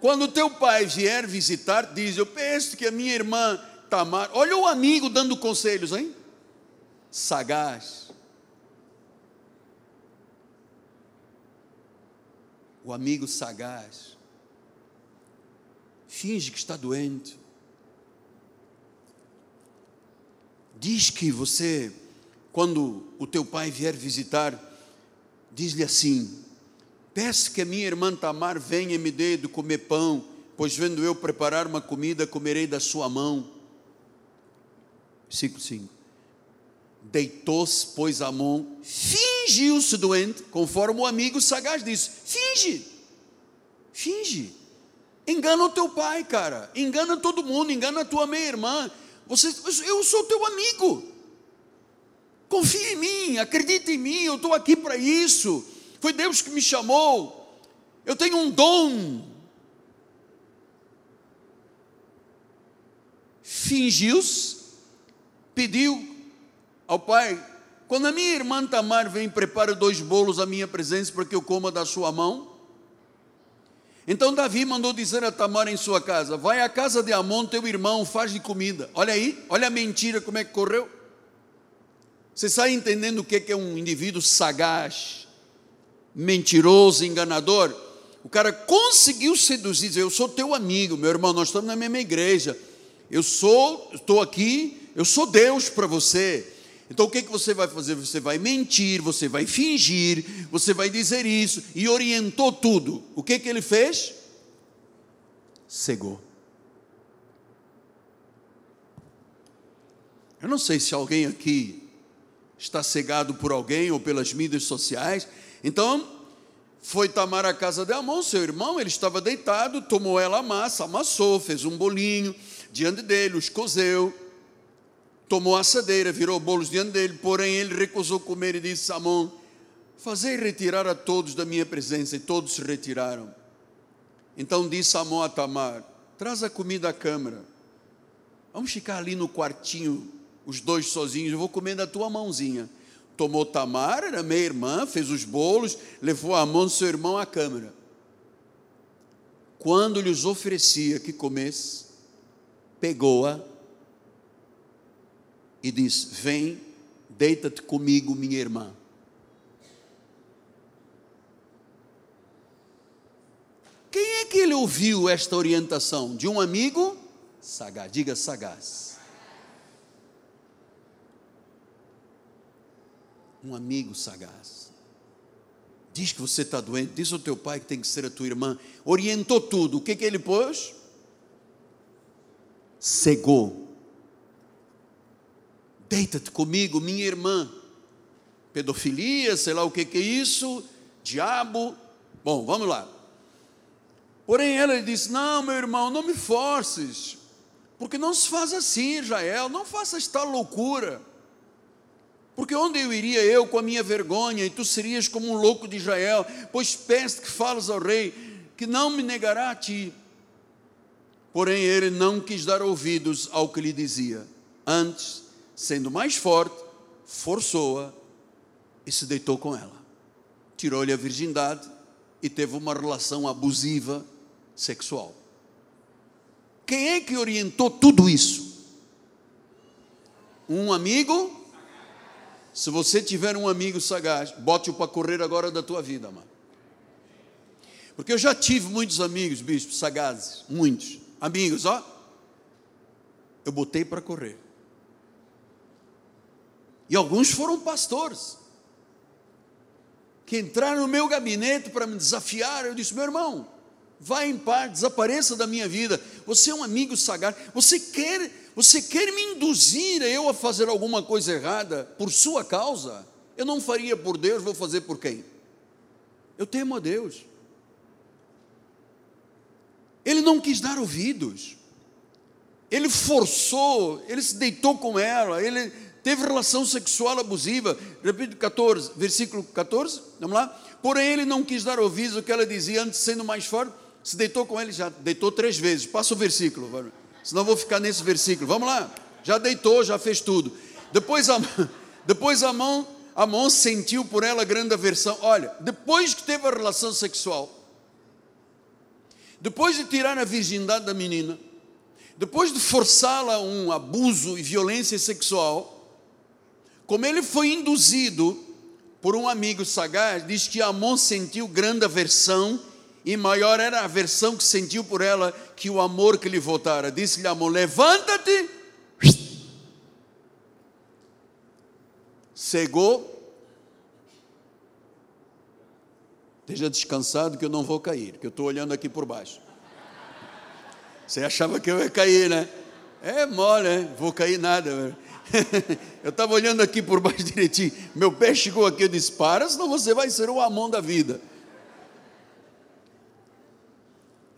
Quando teu pai vier visitar, diz: Eu penso que a minha irmã Tamar. Olha o amigo dando conselhos, hein? Sagaz o amigo sagaz, finge que está doente, diz que você, quando o teu pai vier visitar, diz-lhe assim: Peço que a minha irmã Tamar venha e me dê de comer pão, pois vendo eu preparar uma comida, comerei da sua mão. Versículo 5. Deitou-se, pois Amon, fingiu-se doente, conforme o amigo sagaz disse: finge, finge, engana o teu pai, cara, engana todo mundo, engana a tua meia-irmã. Você, eu sou teu amigo, confia em mim, acredita em mim, eu estou aqui para isso. Foi Deus que me chamou, eu tenho um dom. Fingiu-se, pediu ao pai: quando a minha irmã Tamar vem, prepara dois bolos à minha presença para que eu coma da sua mão. Então Davi mandou dizer a Tamar em sua casa: Vai à casa de Amon, teu irmão, faz de comida. Olha aí, olha a mentira como é que correu. Você está entendendo o que é um indivíduo sagaz, mentiroso, enganador? O cara conseguiu seduzir, dizer, eu sou teu amigo, meu irmão, nós estamos na mesma igreja. Eu sou, estou aqui, eu sou Deus para você. Então o que, que você vai fazer? Você vai mentir, você vai fingir, você vai dizer isso, e orientou tudo. O que, que ele fez? Cegou. Eu não sei se alguém aqui está cegado por alguém ou pelas mídias sociais. Então, foi Tamar à casa de Amon, seu irmão, ele estava deitado, tomou ela a massa, amassou, fez um bolinho diante dele, os cozeu, tomou a assadeira, virou bolos diante dele, porém ele recusou comer e disse: Amon, fazei retirar a todos da minha presença, e todos se retiraram. Então disse Amon a Tamar: Traz a comida à câmara, vamos ficar ali no quartinho, os dois sozinhos, eu vou comer da tua mãozinha. Tomou Tamar, era minha irmã, fez os bolos, levou a mão do seu irmão à câmara. Quando lhes oferecia que comesse, pegou-a e disse: Vem, deita-te comigo, minha irmã. Quem é que ele ouviu esta orientação? De um amigo? Sagaz, diga sagaz. Um amigo sagaz. Diz que você está doente, diz ao teu pai que tem que ser a tua irmã. Orientou tudo. O que, que ele pôs? Cegou. Deita-te comigo, minha irmã. Pedofilia, sei lá o que, que é isso, diabo. Bom, vamos lá. Porém, ela disse: Não, meu irmão, não me forces, porque não se faz assim, Israel, não faça esta loucura. Porque onde eu iria eu com a minha vergonha, e tu serias como um louco de Israel, pois peço que falas ao rei, que não me negará a ti. Porém, ele não quis dar ouvidos ao que lhe dizia. Antes, sendo mais forte, forçou-a e se deitou com ela. Tirou-lhe a virgindade e teve uma relação abusiva sexual. Quem é que orientou tudo isso? Um amigo? Se você tiver um amigo sagaz, bote-o para correr agora da tua vida, mano. Porque eu já tive muitos amigos, bispos, sagazes, muitos. Amigos, ó. Eu botei para correr. E alguns foram pastores. Que entraram no meu gabinete para me desafiar. Eu disse, meu irmão, Vá em paz, desapareça da minha vida. Você é um amigo sagaz. Você quer, você quer me induzir a eu a fazer alguma coisa errada por sua causa? Eu não faria por Deus, vou fazer por quem? Eu temo a Deus. Ele não quis dar ouvidos. Ele forçou, ele se deitou com ela, ele teve relação sexual abusiva. Repito 14, versículo 14, vamos lá. Porém, ele não quis dar ouvidos ao que ela dizia, antes sendo mais forte se deitou com ele, já deitou três vezes. Passa o versículo, senão vou ficar nesse versículo. Vamos lá. Já deitou, já fez tudo. Depois a, depois a mão, a mão sentiu por ela grande aversão. Olha, depois que teve a relação sexual, depois de tirar a virgindade da menina, depois de forçá-la a um abuso e violência sexual, como ele foi induzido por um amigo sagaz, diz que Amon sentiu grande aversão e maior era a aversão que sentiu por ela que o amor que lhe voltara. Disse-lhe Amon: Levanta-te, cegou. Esteja descansado que eu não vou cair, que eu estou olhando aqui por baixo. Você achava que eu ia cair, né? É mole, né? Vou cair nada. eu estava olhando aqui por baixo direitinho. Meu pé chegou aqui, eu disse: Para, senão você vai ser o amor da vida.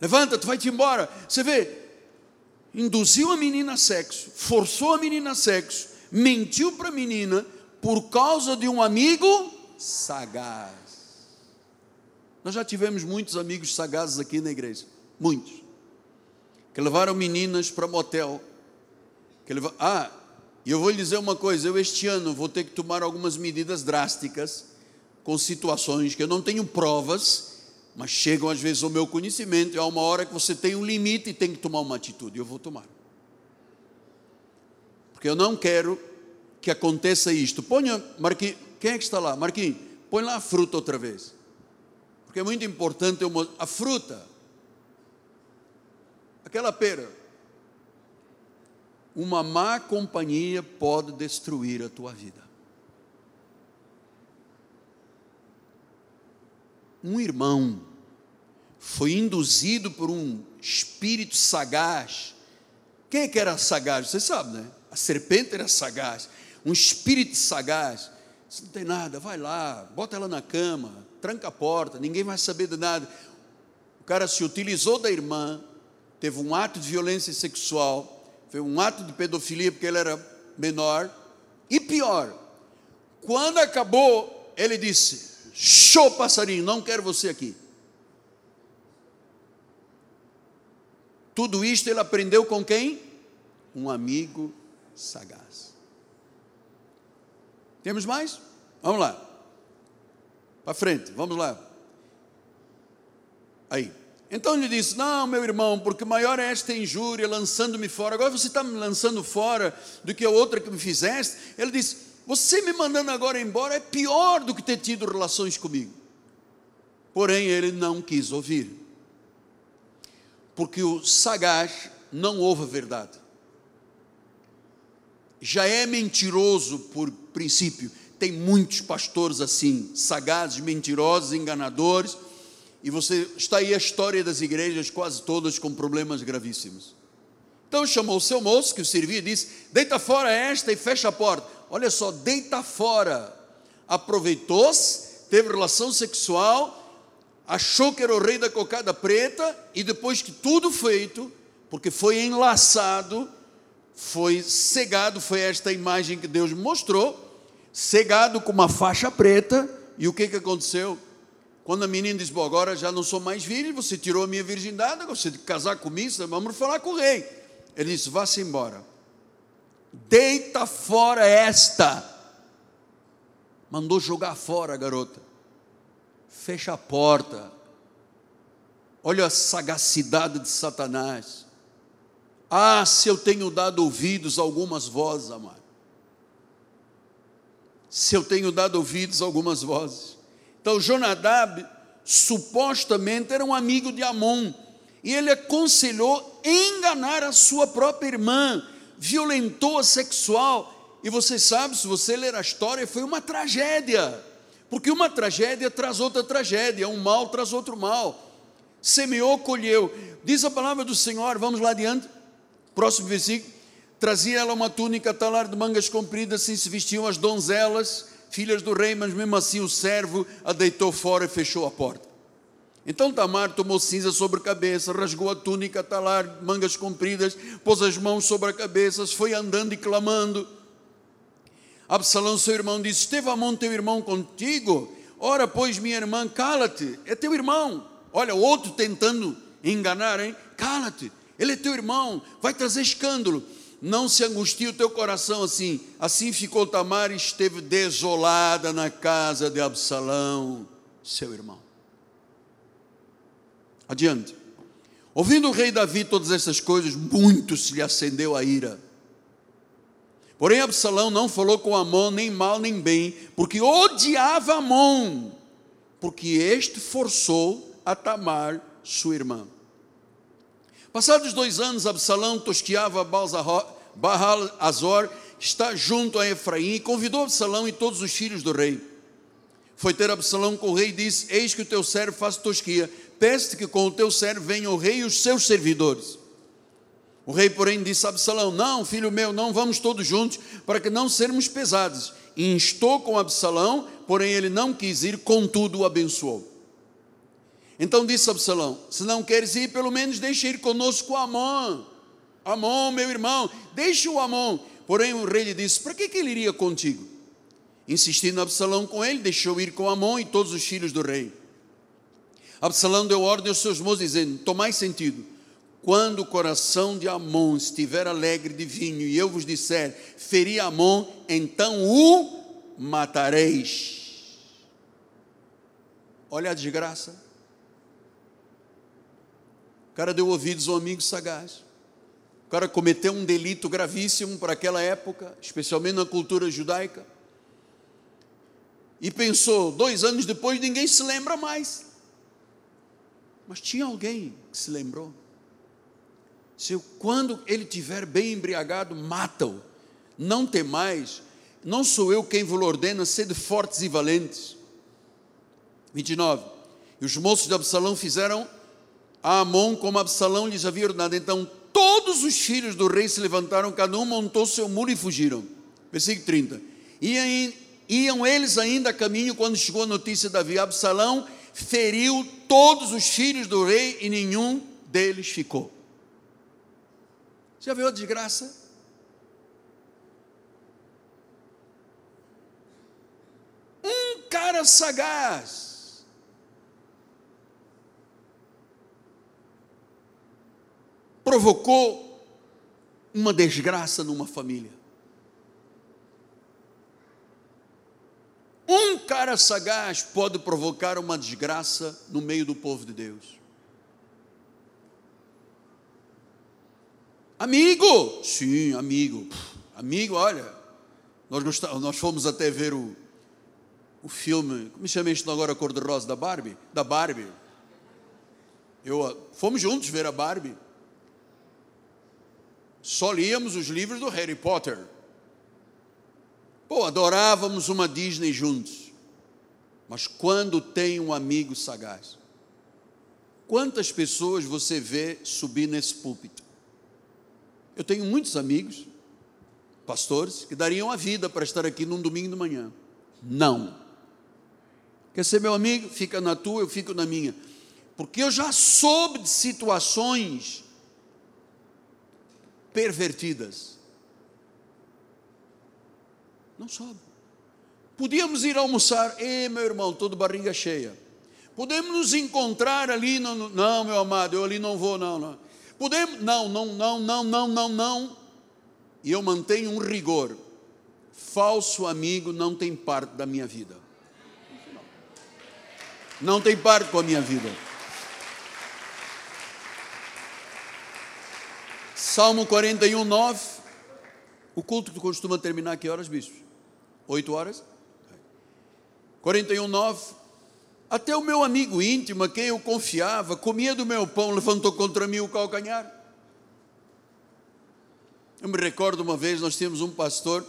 Levanta-te, vai-te embora. Você vê, induziu a menina a sexo, forçou a menina a sexo, mentiu para a menina por causa de um amigo sagaz. Nós já tivemos muitos amigos sagazes aqui na igreja, muitos, que levaram meninas para motel. Que levaram, ah, e eu vou lhe dizer uma coisa: eu este ano vou ter que tomar algumas medidas drásticas com situações que eu não tenho provas, mas chegam às vezes ao meu conhecimento, e há uma hora que você tem um limite e tem que tomar uma atitude, eu vou tomar. Porque eu não quero que aconteça isto. Ponha, Marquinhos, quem é que está lá? Marquinhos, põe lá a fruta outra vez. Porque é muito importante a fruta. Aquela pera. Uma má companhia pode destruir a tua vida. Um irmão foi induzido por um espírito sagaz. Quem é que era sagaz? Você sabe, né? A serpente era sagaz, um espírito sagaz. Isso não tem nada, vai lá, bota ela na cama, tranca a porta, ninguém vai saber de nada. O cara se utilizou da irmã, teve um ato de violência sexual, foi um ato de pedofilia porque ele era menor, e pior, quando acabou, ele disse: Show, passarinho, não quero você aqui. Tudo isto ele aprendeu com quem? Um amigo sagaz. Temos mais? Vamos lá. Para frente, vamos lá. Aí. Então ele disse: Não, meu irmão, porque maior é esta injúria, lançando-me fora. Agora você está me lançando fora do que a outra que me fizeste. Ele disse: Você me mandando agora embora é pior do que ter tido relações comigo. Porém, ele não quis ouvir. Porque o sagaz não ouve a verdade já é mentiroso por princípio. Tem muitos pastores assim, sagazes, mentirosos, enganadores, e você está aí a história das igrejas quase todas com problemas gravíssimos. Então chamou o seu moço que o servia e disse: Deita fora esta e fecha a porta. Olha só, deita fora. Aproveitou-se, teve relação sexual, achou que era o rei da cocada preta, e depois que tudo feito, porque foi enlaçado, foi cegado, foi esta imagem que Deus mostrou, cegado com uma faixa preta, e o que, que aconteceu? Quando a menina bom, agora já não sou mais virgem, você tirou a minha virgindade, você que casar comigo, vamos falar com o rei. Ele disse, vá-se embora. Deita fora esta. Mandou jogar fora a garota. Fecha a porta. Olha a sagacidade de Satanás. Ah, se eu tenho dado ouvidos a algumas vozes, amado. Se eu tenho dado ouvidos a algumas vozes. Então, Jonadab supostamente era um amigo de Amon, e ele aconselhou enganar a sua própria irmã, violentou-a sexual. E você sabe, se você ler a história, foi uma tragédia, porque uma tragédia traz outra tragédia, um mal traz outro mal. Semeou, colheu. Diz a palavra do Senhor, vamos lá adiante. Próximo versículo. Trazia ela uma túnica talar de mangas compridas, assim se vestiam as donzelas, filhas do rei, mas mesmo assim o servo a deitou fora e fechou a porta. Então Tamar tomou cinza sobre a cabeça, rasgou a túnica talar mangas compridas, pôs as mãos sobre a cabeça, foi andando e clamando. Absalão, seu irmão, disse: Esteve Amon, teu irmão, contigo? Ora, pois, minha irmã, cala-te, é teu irmão. Olha, o outro tentando enganar, hein? Cala-te, ele é teu irmão, vai trazer escândalo. Não se angustie o teu coração assim. Assim ficou Tamar e esteve desolada na casa de Absalão, seu irmão. Adiante. Ouvindo o rei Davi todas essas coisas, muito se lhe acendeu a ira. Porém, Absalão não falou com Amon nem mal nem bem, porque odiava Amon, porque este forçou a Tamar, sua irmã. Passados dois anos, Absalão tosqueava Baal Azor, está junto a Efraim, e convidou Absalão e todos os filhos do rei. Foi ter Absalão com o rei e disse: Eis que o teu servo faz tosquia, peste que com o teu servo venha o rei e os seus servidores. O rei, porém, disse a Absalão: Não, filho meu, não vamos todos juntos, para que não sermos pesados. E instou com Absalão, porém ele não quis ir, contudo o abençoou. Então disse Absalão: Se não queres ir, pelo menos deixa ir conosco Amon. Amon, meu irmão, deixa o Amon. Porém o rei lhe disse: Para que, que ele iria contigo? Insistindo Absalão com ele, deixou ir com Amon e todos os filhos do rei. Absalão deu ordem aos seus moços, dizendo: Tomai sentido. Quando o coração de Amon estiver alegre de vinho, e eu vos disser, feri Amon, então o matareis. Olha a desgraça cara deu ouvidos ao amigo sagaz. O cara cometeu um delito gravíssimo para aquela época, especialmente na cultura judaica. E pensou, dois anos depois ninguém se lembra mais. Mas tinha alguém que se lembrou. Se quando ele tiver bem embriagado, mata-o. Não tem mais. Não sou eu quem vos ordena sede fortes e valentes. 29. E os moços de Absalão fizeram a Amon como Absalão lhes havia ordenado. Então todos os filhos do rei se levantaram, cada um montou seu muro e fugiram. Versículo 30. Iam, iam eles ainda a caminho quando chegou a notícia de Davi. Absalão feriu todos os filhos do rei e nenhum deles ficou. Já viu a desgraça? Um cara sagaz. Provocou uma desgraça numa família. Um cara sagaz pode provocar uma desgraça no meio do povo de Deus. Amigo! Sim, amigo. Amigo, olha, nós, gostamos, nós fomos até ver o, o filme, como chama isto agora, Cor-de-Rosa, da Barbie? Da Barbie. Eu, ah, fomos juntos ver a Barbie. Só líamos os livros do Harry Potter. Pô, adorávamos uma Disney juntos. Mas quando tem um amigo sagaz, quantas pessoas você vê subir nesse púlpito? Eu tenho muitos amigos, pastores, que dariam a vida para estar aqui num domingo de manhã. Não. Quer ser meu amigo? Fica na tua, eu fico na minha. Porque eu já soube de situações pervertidas não sobe. Podíamos ir almoçar, e meu irmão, todo barriga cheia. Podemos nos encontrar ali, no, não, meu amado, eu ali não vou, não, não. Podemos, não, não, não, não, não, não, não. E eu mantenho um rigor. Falso amigo não tem parte da minha vida. Não tem parte com a minha vida. Salmo 41, 9. O culto que costuma terminar que horas, bispo? Oito horas? 41, 9. Até o meu amigo íntimo, a quem eu confiava, comia do meu pão, levantou contra mim o calcanhar. Eu me recordo uma vez, nós tínhamos um pastor,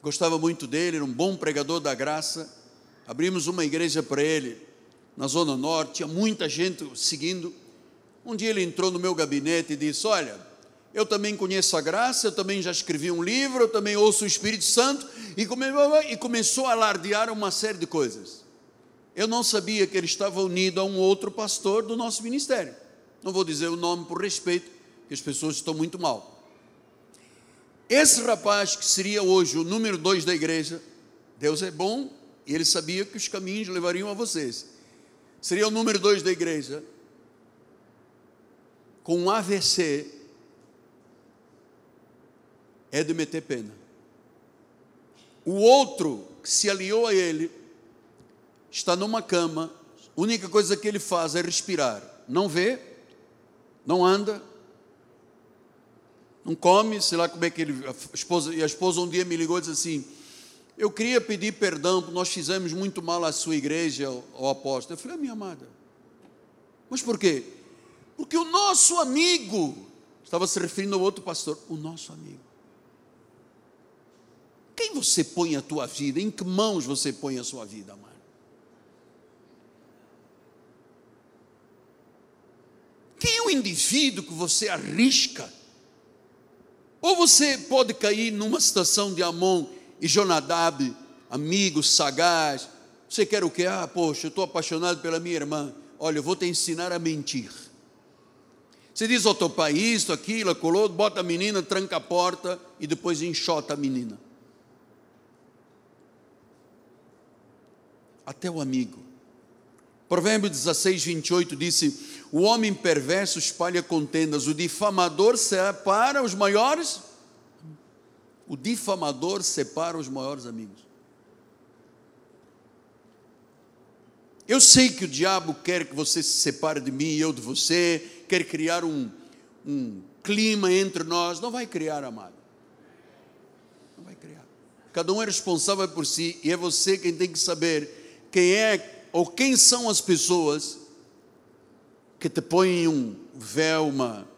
gostava muito dele, era um bom pregador da graça. Abrimos uma igreja para ele na Zona Norte, tinha muita gente seguindo. Um dia ele entrou no meu gabinete e disse: Olha, eu também conheço a graça, eu também já escrevi um livro, eu também ouço o Espírito Santo, e, come, e começou a alardear uma série de coisas. Eu não sabia que ele estava unido a um outro pastor do nosso ministério. Não vou dizer o nome por respeito, que as pessoas estão muito mal. Esse rapaz, que seria hoje o número dois da igreja, Deus é bom e ele sabia que os caminhos levariam a vocês. Seria o número dois da igreja, com um AVC é de meter pena. O outro que se aliou a ele está numa cama, a única coisa que ele faz é respirar. Não vê, não anda, não come, sei lá como é que ele. A esposa, e a esposa um dia me ligou e disse assim: Eu queria pedir perdão, porque nós fizemos muito mal à sua igreja, ao, apóstolo. Eu falei, ah, minha amada, mas por quê? Porque o nosso amigo, estava se referindo ao outro pastor, o nosso amigo, quem você põe a tua vida? Em que mãos você põe a sua vida, amado? Quem é o indivíduo que você arrisca? Ou você pode cair numa situação de Amon e Jonadab, amigo, sagaz. Você quer o quê? Ah, poxa, eu estou apaixonado pela minha irmã. Olha, eu vou te ensinar a mentir. Você diz ao teu pai isto, aquilo, acolou, bota a menina, tranca a porta e depois enxota a menina. Até o amigo. Provérbio 16, 28 disse: O homem perverso espalha contendas, o difamador separa os maiores. O difamador separa os maiores amigos. Eu sei que o diabo quer que você se separe de mim e eu de você, quer criar um, um clima entre nós. Não vai criar, amado. Não vai criar. Cada um é responsável por si e é você quem tem que saber quem é ou quem são as pessoas que te põem um véu, uma,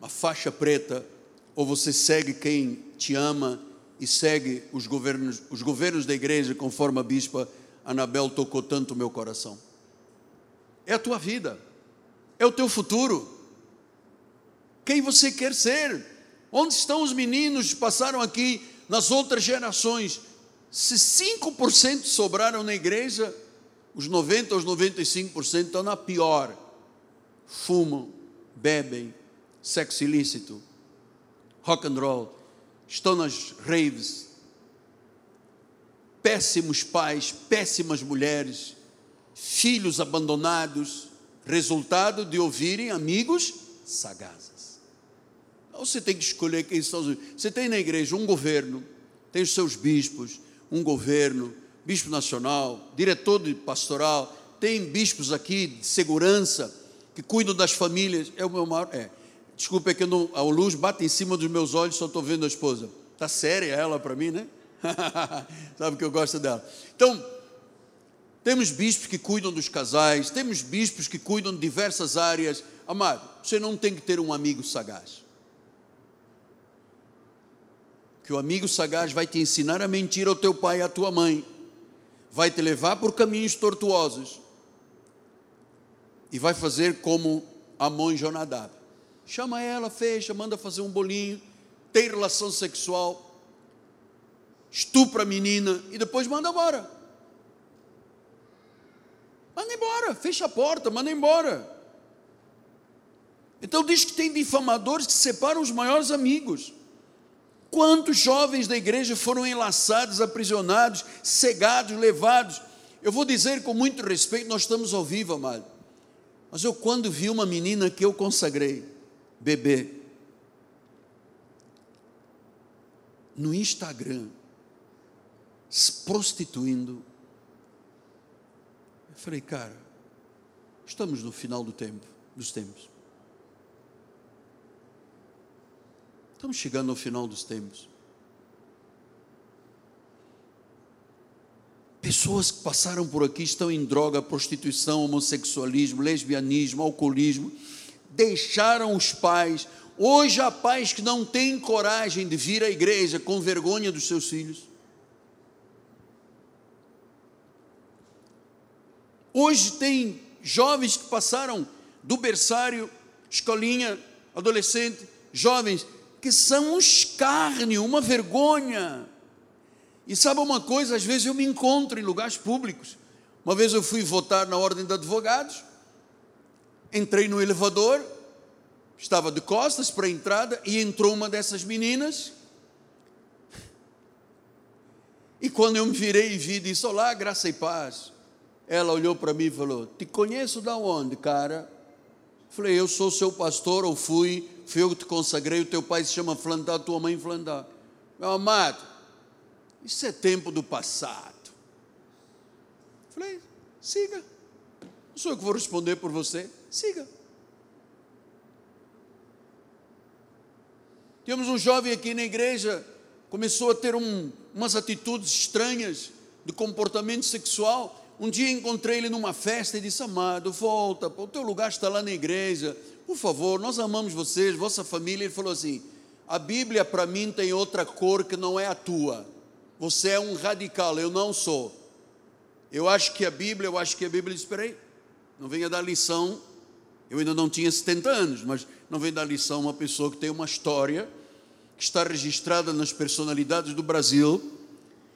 uma faixa preta, ou você segue quem te ama e segue os governos, os governos da igreja, conforme a bispa Anabel tocou tanto o meu coração. É a tua vida, é o teu futuro. Quem você quer ser? Onde estão os meninos que passaram aqui nas outras gerações? Se 5% sobraram na igreja, os 90 os 95% estão na pior. Fumam, bebem, sexo ilícito, rock and roll, estão nas raves. Péssimos pais, péssimas mulheres, filhos abandonados, resultado de ouvirem amigos sagazes. Então você tem que escolher quem são os. Você tem na igreja um governo, tem os seus bispos, um governo, bispo nacional, diretor de pastoral, tem bispos aqui de segurança que cuidam das famílias. É o meu maior. É. Desculpa, é que não, a luz bate em cima dos meus olhos, só estou vendo a esposa. Está séria ela para mim, né? Sabe que eu gosto dela. Então, temos bispos que cuidam dos casais, temos bispos que cuidam de diversas áreas. Amado, você não tem que ter um amigo sagaz. Que o amigo sagaz vai te ensinar a mentir ao teu pai e à tua mãe, vai te levar por caminhos tortuosos e vai fazer como a mãe Jonadab. Chama ela, fecha, manda fazer um bolinho, tem relação sexual, estupra a menina e depois manda embora. Manda embora, fecha a porta, manda embora. Então diz que tem difamadores que separam os maiores amigos. Quantos jovens da igreja foram enlaçados, aprisionados, cegados, levados? Eu vou dizer com muito respeito, nós estamos ao vivo, amado. Mas eu quando vi uma menina que eu consagrei, bebê, no Instagram, se prostituindo, Falei, cara, estamos no final do tempo, dos tempos. Estamos chegando ao final dos tempos. Pessoas que passaram por aqui estão em droga, prostituição, homossexualismo, lesbianismo, alcoolismo, deixaram os pais. Hoje há pais que não têm coragem de vir à igreja com vergonha dos seus filhos. Hoje tem jovens que passaram do berçário, escolinha, adolescente, jovens, que são um escárnio, uma vergonha. E sabe uma coisa? Às vezes eu me encontro em lugares públicos. Uma vez eu fui votar na ordem de advogados, entrei no elevador, estava de costas para a entrada e entrou uma dessas meninas. E quando eu me virei e vi, disse: Olá, graça e paz. Ela olhou para mim e falou: Te conheço da onde, cara? Falei: Eu sou seu pastor, ou fui, fui eu que te consagrei. O teu pai se chama Flandar, tua mãe Flandar. Meu amado, isso é tempo do passado. Falei: Siga. Não sou eu que vou responder por você. Siga. Temos um jovem aqui na igreja, começou a ter um, umas atitudes estranhas de comportamento sexual um dia encontrei ele numa festa e disse: Amado, volta, o teu lugar está lá na igreja, por favor, nós amamos vocês, vossa família. Ele falou assim: A Bíblia para mim tem outra cor que não é a tua. Você é um radical, eu não sou. Eu acho que a Bíblia, eu acho que a Bíblia aí, não venha dar lição. Eu ainda não tinha 70 anos, mas não venha dar lição uma pessoa que tem uma história que está registrada nas personalidades do Brasil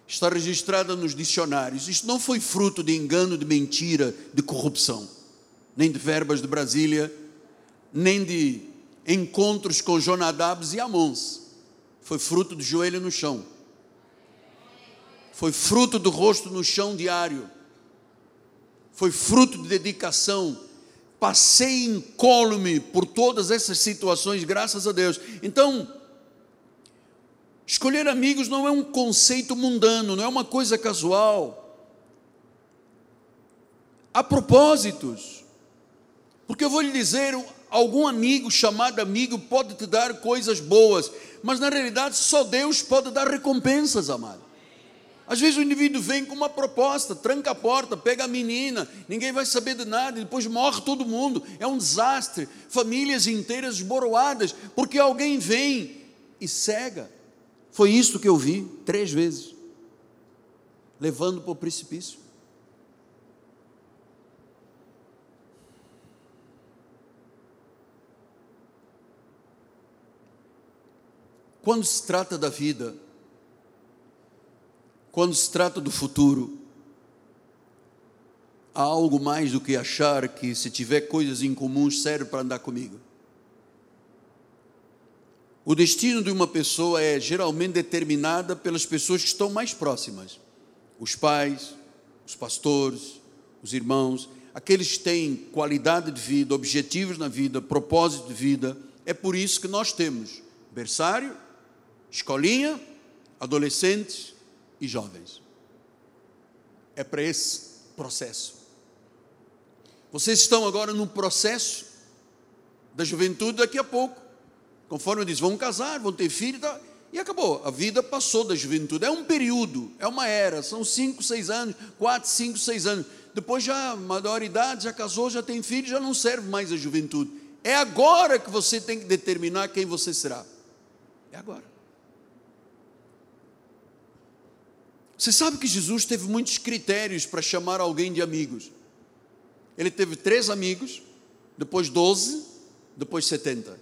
está registrada nos dicionários. Isto não foi fruto de engano, de mentira, de corrupção, nem de verbas de Brasília, nem de encontros com Jonadabs e Amons. Foi fruto de joelho no chão. Foi fruto do rosto no chão diário. Foi fruto de dedicação. Passei incólume por todas essas situações, graças a Deus. Então, Escolher amigos não é um conceito mundano, não é uma coisa casual. Há propósitos. Porque eu vou lhe dizer, algum amigo chamado amigo pode te dar coisas boas, mas na realidade só Deus pode dar recompensas, amado. Às vezes o indivíduo vem com uma proposta, tranca a porta, pega a menina, ninguém vai saber de nada, depois morre todo mundo, é um desastre, famílias inteiras esboroadas, porque alguém vem e cega. Foi isso que eu vi três vezes, levando para o precipício. Quando se trata da vida, quando se trata do futuro, há algo mais do que achar que se tiver coisas em comum serve para andar comigo. O destino de uma pessoa é geralmente determinada pelas pessoas que estão mais próximas. Os pais, os pastores, os irmãos, aqueles que têm qualidade de vida, objetivos na vida, propósito de vida. É por isso que nós temos berçário, escolinha, adolescentes e jovens. É para esse processo. Vocês estão agora no processo da juventude daqui a pouco. Conforme diz, vão casar, vão ter filho, tá? e acabou. A vida passou da juventude. É um período, é uma era. São cinco, seis anos, quatro, cinco, seis anos. Depois já maioridade, já casou, já tem filho, já não serve mais a juventude. É agora que você tem que determinar quem você será. É agora. Você sabe que Jesus teve muitos critérios para chamar alguém de amigos. Ele teve três amigos, depois doze, depois setenta.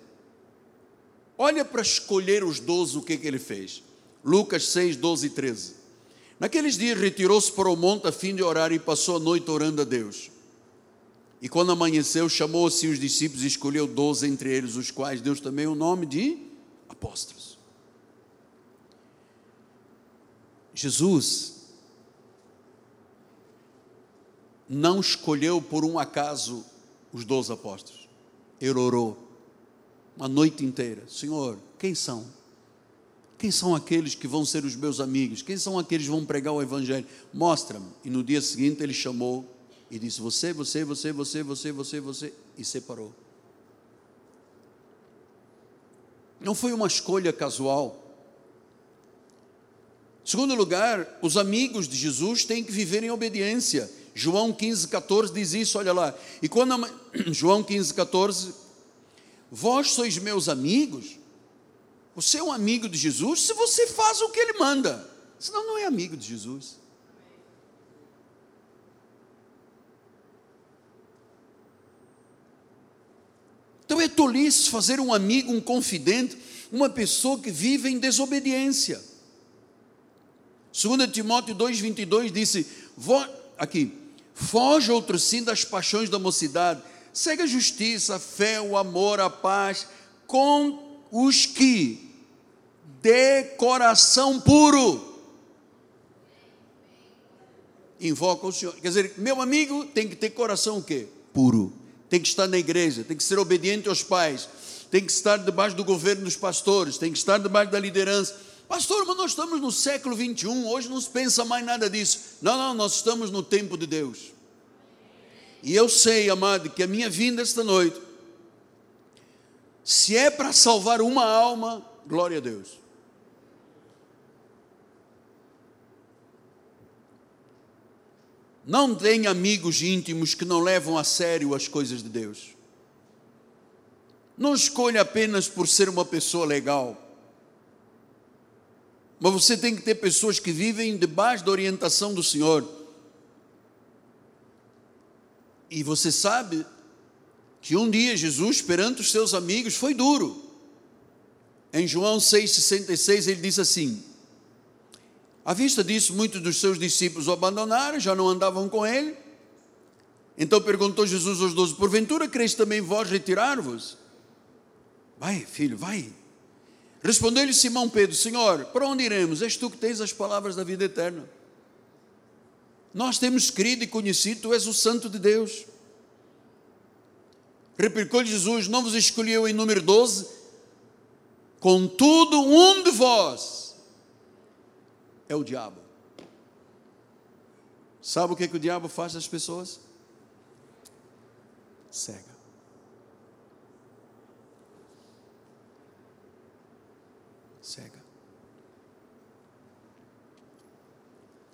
Olha para escolher os doze o que, que ele fez. Lucas 6, 12 e 13. Naqueles dias retirou-se para o monte a fim de orar e passou a noite orando a Deus. E quando amanheceu, chamou assim os discípulos e escolheu doze entre eles, os quais Deus também o nome de apóstolos. Jesus não escolheu por um acaso os doze apóstolos. Ele orou uma noite inteira: Senhor, quem são? Quem são aqueles que vão ser os meus amigos? Quem são aqueles que vão pregar o Evangelho? Mostra-me. E no dia seguinte ele chamou e disse: Você, você, você, você, você, você, você, e separou. Não foi uma escolha casual. Segundo lugar, os amigos de Jesus têm que viver em obediência. João 15, 14 diz isso, olha lá. E quando a, João 15, 14, Vós sois meus amigos. Você é um amigo de Jesus se você faz o que ele manda. Senão não é amigo de Jesus. Então é tolice fazer um amigo, um confidente, uma pessoa que vive em desobediência. 2 Timóteo 2,22 disse: aqui, foge outro sim das paixões da mocidade segue a justiça, a fé, o amor, a paz com os que de coração puro invocam o Senhor. Quer dizer, meu amigo tem que ter coração o quê? Puro. Tem que estar na igreja, tem que ser obediente aos pais, tem que estar debaixo do governo dos pastores, tem que estar debaixo da liderança. Pastor, mas nós estamos no século 21, hoje não se pensa mais nada disso. Não, não, nós estamos no tempo de Deus. E eu sei, amado, que a minha vinda esta noite, se é para salvar uma alma, glória a Deus. Não tem amigos íntimos que não levam a sério as coisas de Deus. Não escolha apenas por ser uma pessoa legal. Mas você tem que ter pessoas que vivem debaixo da orientação do Senhor e você sabe que um dia Jesus, perante os seus amigos, foi duro. Em João 6,66 ele diz assim: À vista disso, muitos dos seus discípulos o abandonaram, já não andavam com ele. Então perguntou Jesus aos doze: Porventura quereis também vós retirar-vos? Vai, filho, vai. Respondeu-lhe Simão Pedro: Senhor, para onde iremos? És tu que tens as palavras da vida eterna. Nós temos crido e conhecido, tu és o Santo de Deus. Replicou Jesus: Não vos escolheu em número 12, contudo, um de vós é o diabo. Sabe o que, que o diabo faz às pessoas? Cega.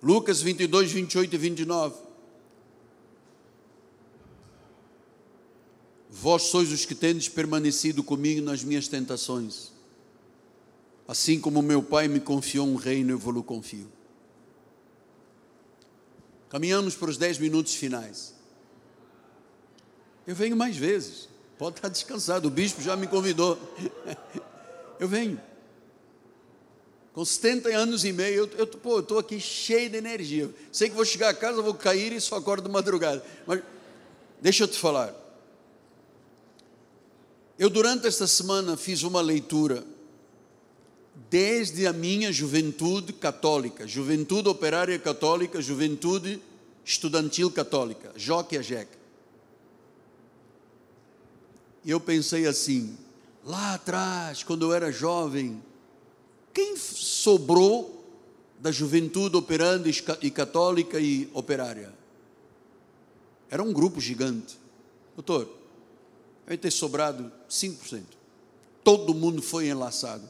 Lucas 22, 28 e 29. Vós sois os que tendes permanecido comigo nas minhas tentações. Assim como meu Pai me confiou um reino, eu vou-lhe confio. Caminhamos para os dez minutos finais. Eu venho mais vezes. Pode estar descansado. O bispo já me convidou. Eu venho. Com 70 anos e meio, eu, pô, eu estou aqui cheio de energia. Sei que vou chegar a casa, vou cair e só acordo de madrugada. Mas deixa eu te falar. Eu, durante esta semana, fiz uma leitura desde a minha juventude católica, juventude operária católica, juventude estudantil católica, Joque a Jeca. E eu pensei assim, lá atrás, quando eu era jovem, quem sobrou da juventude operante e católica e operária? Era um grupo gigante. Doutor, vai ter sobrado 5%. Todo mundo foi enlaçado.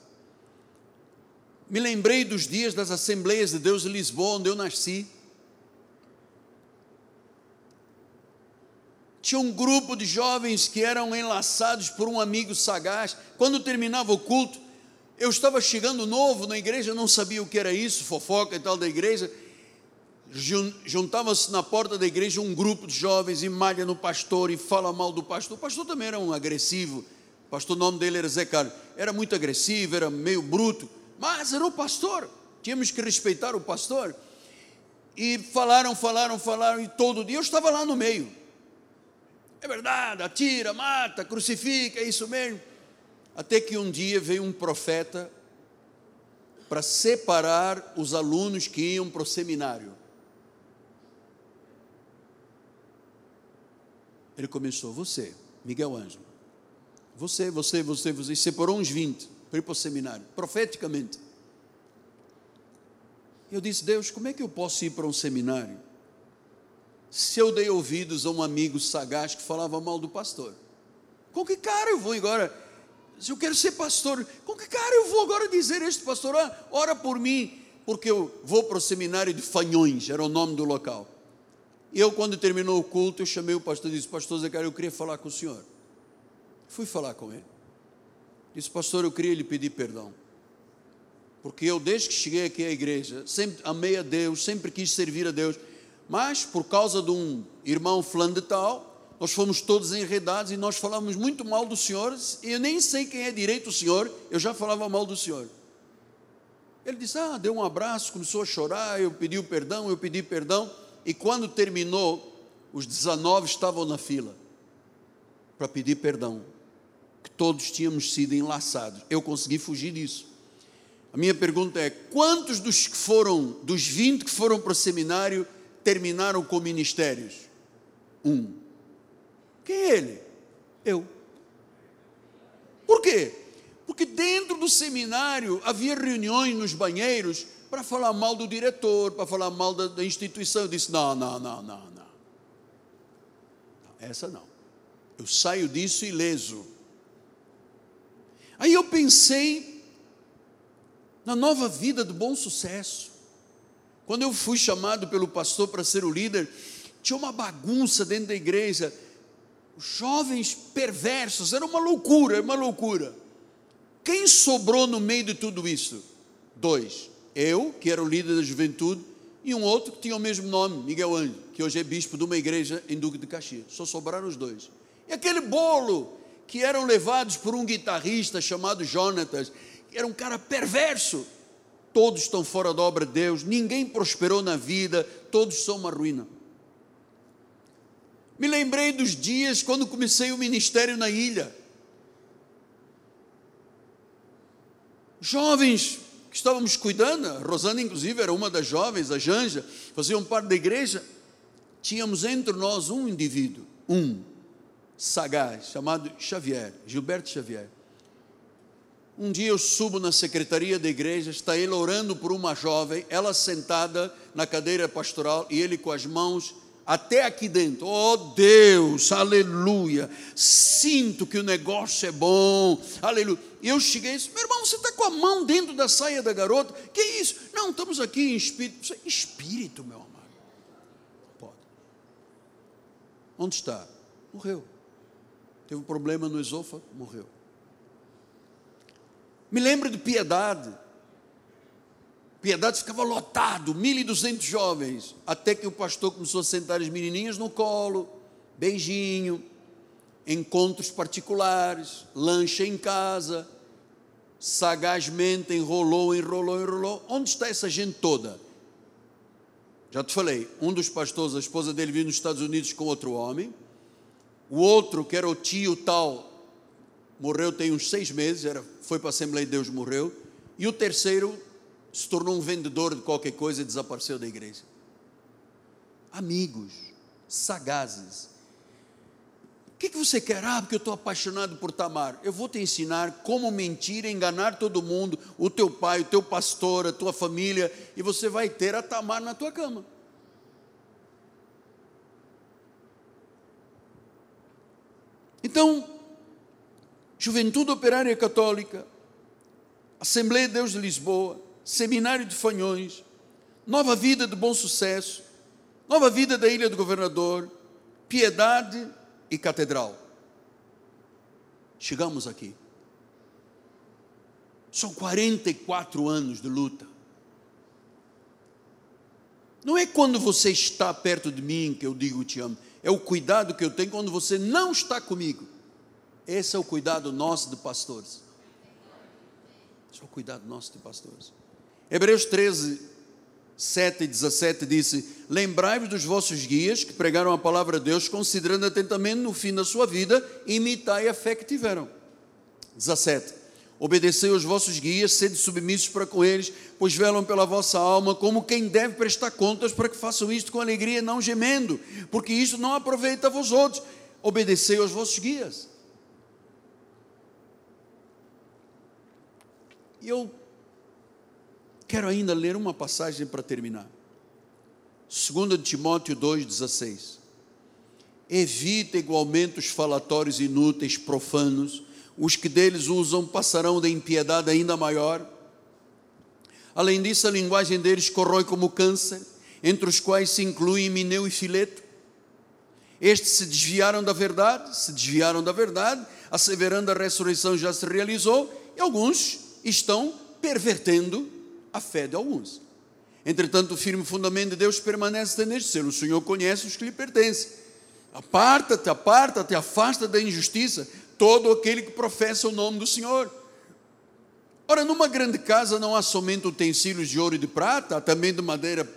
Me lembrei dos dias das Assembleias de Deus em Lisboa, onde eu nasci. Tinha um grupo de jovens que eram enlaçados por um amigo sagaz. Quando terminava o culto, eu estava chegando novo na igreja, não sabia o que era isso, fofoca e tal da igreja. Juntava-se na porta da igreja um grupo de jovens e malha no pastor e fala mal do pastor. O pastor também era um agressivo. O pastor, o nome dele era Zé Carlos. Era muito agressivo, era meio bruto, mas era o pastor. Tínhamos que respeitar o pastor. E falaram, falaram, falaram, e todo dia eu estava lá no meio. É verdade, atira, mata, crucifica, é isso mesmo. Até que um dia veio um profeta para separar os alunos que iam para o seminário. Ele começou, você, Miguel Ângelo, você, você, você, você, separou uns 20 para ir para o seminário, profeticamente. Eu disse, Deus, como é que eu posso ir para um seminário se eu dei ouvidos a um amigo sagaz que falava mal do pastor? Com que cara eu vou agora se eu quero ser pastor, com que cara eu vou agora dizer a este pastor, ah, ora por mim, porque eu vou para o seminário de Fanhões, era o nome do local. Eu, quando terminou o culto, eu chamei o pastor e disse, pastor Zé Carlos, eu queria falar com o senhor. Fui falar com ele. Disse, pastor, eu queria lhe pedir perdão. Porque eu, desde que cheguei aqui à igreja, sempre amei a Deus, sempre quis servir a Deus, mas por causa de um irmão fulano de tal, nós fomos todos enredados e nós falamos muito mal do Senhor, e eu nem sei quem é direito o Senhor, eu já falava mal do Senhor. Ele disse: Ah, deu um abraço, começou a chorar, eu pedi o perdão, eu pedi perdão, e quando terminou, os 19 estavam na fila para pedir perdão, que todos tínhamos sido enlaçados. Eu consegui fugir disso. A minha pergunta é: quantos dos que foram, dos 20 que foram para o seminário, terminaram com ministérios? Um. Quem é ele? Eu. Por quê? Porque dentro do seminário havia reuniões nos banheiros para falar mal do diretor, para falar mal da, da instituição. Eu disse: não, não, não, não, não. Essa não. Eu saio disso ileso. Aí eu pensei na nova vida do bom sucesso. Quando eu fui chamado pelo pastor para ser o líder, tinha uma bagunça dentro da igreja jovens perversos, era uma loucura, era uma loucura. Quem sobrou no meio de tudo isso? Dois. Eu, que era o líder da juventude, e um outro que tinha o mesmo nome, Miguel Ângelo, que hoje é bispo de uma igreja em Duque de Caxias. Só sobraram os dois. E aquele bolo que eram levados por um guitarrista chamado Jonatas, que era um cara perverso. Todos estão fora da obra de Deus, ninguém prosperou na vida, todos são uma ruína. Me lembrei dos dias quando comecei o ministério na ilha. Jovens que estávamos cuidando, Rosana, inclusive, era uma das jovens, a Janja, faziam parte da igreja. Tínhamos entre nós um indivíduo, um sagaz, chamado Xavier, Gilberto Xavier. Um dia eu subo na secretaria da igreja, está ele orando por uma jovem, ela sentada na cadeira pastoral e ele com as mãos até aqui dentro. Oh Deus, aleluia. Sinto que o negócio é bom, aleluia. E eu cheguei e disse: meu irmão, você está com a mão dentro da saia da garota? Que isso? Não, estamos aqui em espírito. Espírito, meu amado. Pode. Onde está? Morreu. Teve um problema no esôfago, morreu. Me lembro de piedade. Piedade ficava lotado, 1.200 jovens, até que o pastor começou a sentar as menininhas no colo, beijinho, encontros particulares, lanche em casa. sagazmente enrolou, enrolou, enrolou. Onde está essa gente toda? Já te falei, um dos pastores, a esposa dele vive nos Estados Unidos com outro homem. O outro, que era o tio tal, morreu tem uns seis meses, era, foi para a Assembleia de Deus, morreu. E o terceiro se tornou um vendedor de qualquer coisa e desapareceu da igreja. Amigos, sagazes. O que, que você quer? Ah, porque eu estou apaixonado por Tamar. Eu vou te ensinar como mentir, enganar todo mundo, o teu pai, o teu pastor, a tua família, e você vai ter a Tamar na tua cama. Então, Juventude Operária Católica, Assembleia de Deus de Lisboa, Seminário de Fanhões, Nova Vida de Bom Sucesso, Nova Vida da Ilha do Governador, Piedade e Catedral. Chegamos aqui. São 44 anos de luta. Não é quando você está perto de mim que eu digo te amo, é o cuidado que eu tenho quando você não está comigo. Esse é o cuidado nosso de pastores. Esse é o cuidado nosso de pastores. Hebreus 13, 7 e 17 disse: Lembrai-vos dos vossos guias que pregaram a palavra de Deus, considerando atentamente no fim da sua vida, imitai a fé que tiveram. 17. Obedecei aos vossos guias, sede submissos para com eles, pois velam pela vossa alma, como quem deve prestar contas, para que façam isto com alegria e não gemendo, porque isto não aproveita a vós outros. Obedecei aos vossos guias. E eu quero ainda ler uma passagem para terminar. 2 Timóteo 2,16. Evita igualmente os falatórios inúteis, profanos, os que deles usam passarão da impiedade ainda maior. Além disso, a linguagem deles corrói como câncer, entre os quais se incluem Mineu e Fileto. Estes se desviaram da verdade, se desviaram da verdade, asseverando a ressurreição já se realizou, e alguns estão pervertendo a fé de alguns. Entretanto, o firme fundamento de Deus permanece neste ser. O Senhor conhece os que lhe pertencem. Aparta-te, aparta-te, afasta da injustiça todo aquele que professa o nome do Senhor. Ora, numa grande casa não há somente utensílios de ouro e de prata, há também de madeira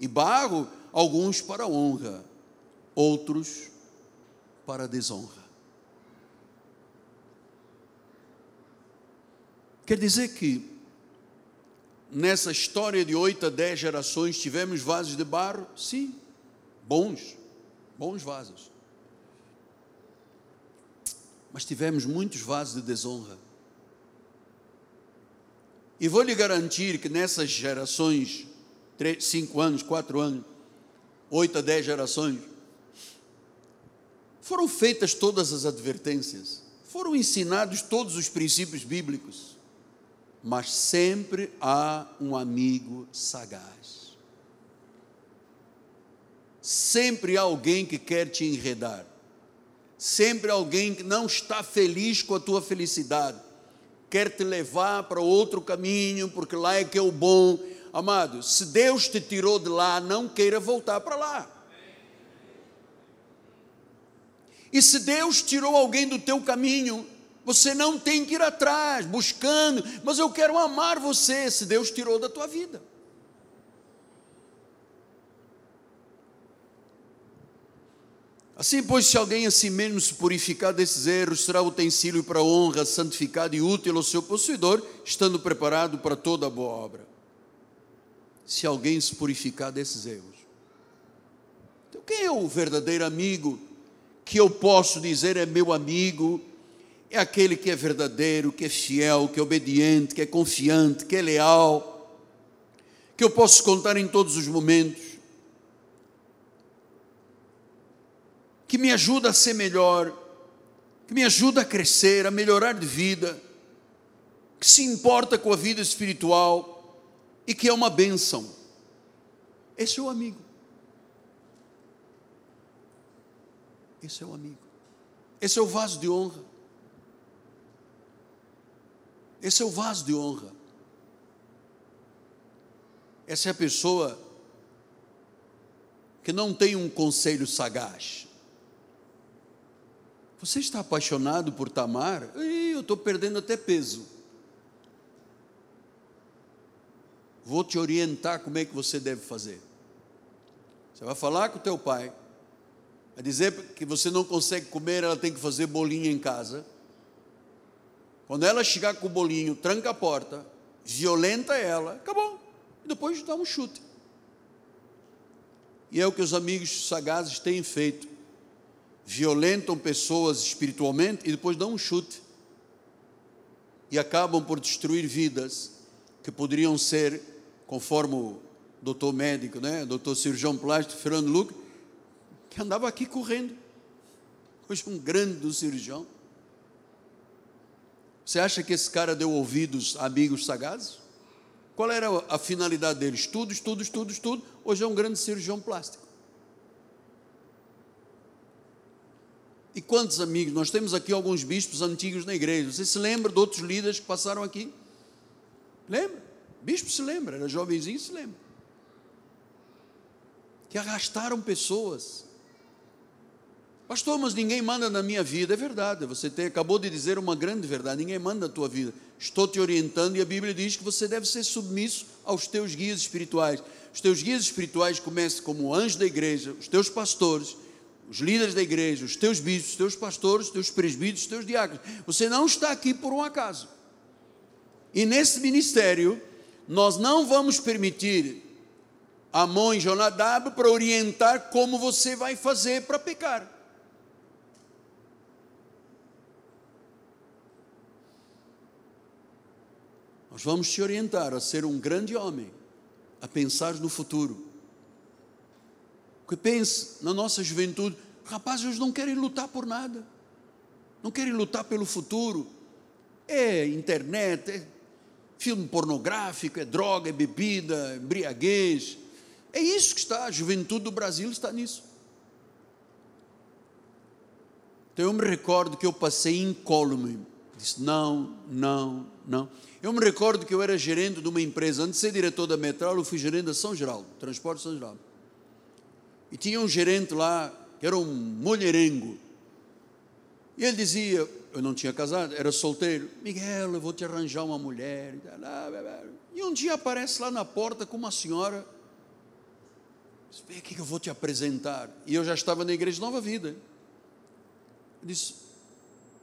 e barro, alguns para honra, outros para desonra. Quer dizer que nessa história de oito a dez gerações tivemos vasos de barro? Sim, bons, bons vasos. Mas tivemos muitos vasos de desonra. E vou lhe garantir que nessas gerações, três, cinco anos, quatro anos, oito a dez gerações, foram feitas todas as advertências, foram ensinados todos os princípios bíblicos mas sempre há um amigo sagaz. Sempre há alguém que quer te enredar. Sempre há alguém que não está feliz com a tua felicidade. Quer te levar para outro caminho, porque lá é que é o bom. Amado, se Deus te tirou de lá, não queira voltar para lá. E se Deus tirou alguém do teu caminho, você não tem que ir atrás, buscando, mas eu quero amar você, se Deus tirou da tua vida. Assim, pois, se alguém a si mesmo se purificar desses erros, será utensílio para honra, santificado e útil ao seu possuidor, estando preparado para toda boa obra. Se alguém se purificar desses erros. Então, quem é o verdadeiro amigo que eu posso dizer é meu amigo é aquele que é verdadeiro, que é fiel, que é obediente, que é confiante, que é leal, que eu posso contar em todos os momentos, que me ajuda a ser melhor, que me ajuda a crescer, a melhorar de vida, que se importa com a vida espiritual e que é uma bênção. Esse é o amigo. Esse é o amigo. Esse é o vaso de honra. Esse é o vaso de honra. Essa é a pessoa que não tem um conselho sagaz. Você está apaixonado por Tamar? Ih, eu estou perdendo até peso. vou te orientar como é que você deve fazer. Você vai falar com o teu pai, vai dizer que você não consegue comer, ela tem que fazer bolinho em casa. Quando ela chegar com o bolinho, tranca a porta, violenta ela, acabou. E depois dá um chute. E é o que os amigos sagazes têm feito. Violentam pessoas espiritualmente e depois dão um chute. E acabam por destruir vidas que poderiam ser, conforme o doutor médico, né? doutor cirurgião plástico Fernando Luque, que andava aqui correndo. Hoje um grande do cirurgião. Você acha que esse cara deu ouvidos a amigos sagazes? Qual era a finalidade dele? Estudo, estudo, estudo, estudo. Hoje é um grande cirurgião plástico. E quantos amigos? Nós temos aqui alguns bispos antigos na igreja. Você se lembra de outros líderes que passaram aqui? Lembra? Bispo se lembra, era jovenzinho, se lembra. Que arrastaram pessoas. Pastor, mas ninguém manda na minha vida. É verdade, você tem, acabou de dizer uma grande verdade: ninguém manda na tua vida. Estou te orientando e a Bíblia diz que você deve ser submisso aos teus guias espirituais. Os teus guias espirituais começam como anjo da igreja, os teus pastores, os líderes da igreja, os teus bispos, os teus pastores, os teus presbíteros, os teus diáconos. Você não está aqui por um acaso. E nesse ministério, nós não vamos permitir a mãe Jonadab para orientar como você vai fazer para pecar. Nós vamos te orientar a ser um grande homem, a pensar no futuro. Porque pense na nossa juventude, rapazes, não querem lutar por nada, não querem lutar pelo futuro. É internet, é filme pornográfico, é droga, é bebida, é embriaguez. É isso que está, a juventude do Brasil está nisso. Então eu me recordo que eu passei incólume, disse não, não, não. Eu me recordo que eu era gerente de uma empresa, antes de ser diretor da Metral, eu fui gerente da São Geraldo, Transporte São Geraldo. E tinha um gerente lá, que era um mulherengo. E ele dizia, eu não tinha casado, era solteiro, Miguel, eu vou te arranjar uma mulher. E um dia aparece lá na porta com uma senhora, vem aqui que eu vou te apresentar. E eu já estava na igreja Nova Vida. Eu disse,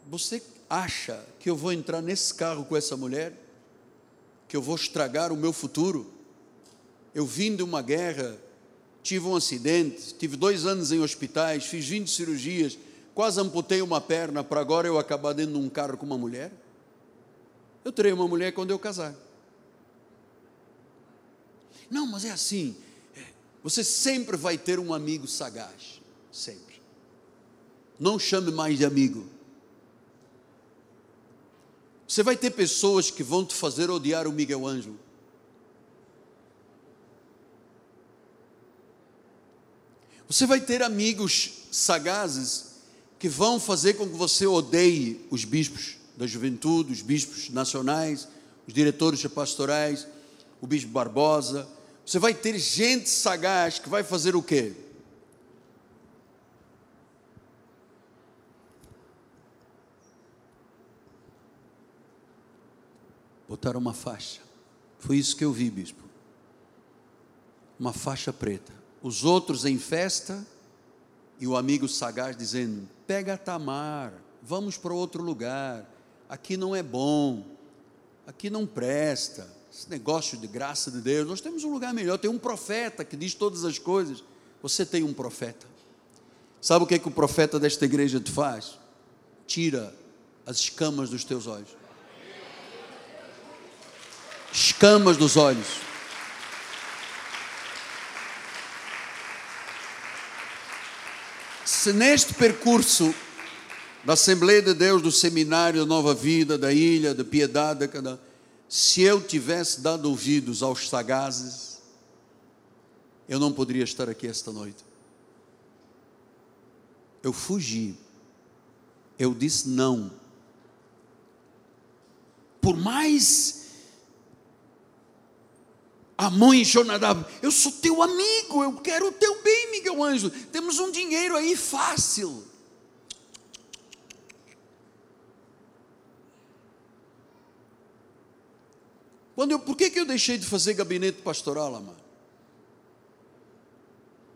você acha que eu vou entrar nesse carro com essa mulher? que eu vou estragar o meu futuro. Eu vim de uma guerra, tive um acidente, tive dois anos em hospitais, fiz 20 cirurgias, quase amputei uma perna para agora eu acabar dentro de um carro com uma mulher. Eu terei uma mulher quando eu casar. Não, mas é assim. Você sempre vai ter um amigo sagaz. Sempre. Não chame mais de amigo. Você vai ter pessoas que vão te fazer odiar o Miguel Ângelo. Você vai ter amigos sagazes que vão fazer com que você odeie os bispos da juventude, os bispos nacionais, os diretores pastorais, o bispo Barbosa. Você vai ter gente sagaz que vai fazer o quê? Botaram uma faixa. Foi isso que eu vi, bispo. Uma faixa preta. Os outros em festa e o amigo sagaz dizendo: pega Tamar, vamos para outro lugar. Aqui não é bom, aqui não presta. Esse negócio de graça de Deus, nós temos um lugar melhor. Tem um profeta que diz todas as coisas. Você tem um profeta. Sabe o que, é que o profeta desta igreja te faz? Tira as escamas dos teus olhos escamas dos olhos. Se neste percurso da Assembleia de Deus, do Seminário Nova Vida, da Ilha, da Piedade, da se eu tivesse dado ouvidos aos sagazes, eu não poderia estar aqui esta noite. Eu fugi. Eu disse não. Por mais a mãe Jonadab, eu sou teu amigo, eu quero o teu bem, Miguel Anjo. Temos um dinheiro aí fácil. Quando eu, por que, que eu deixei de fazer gabinete pastoral, amado?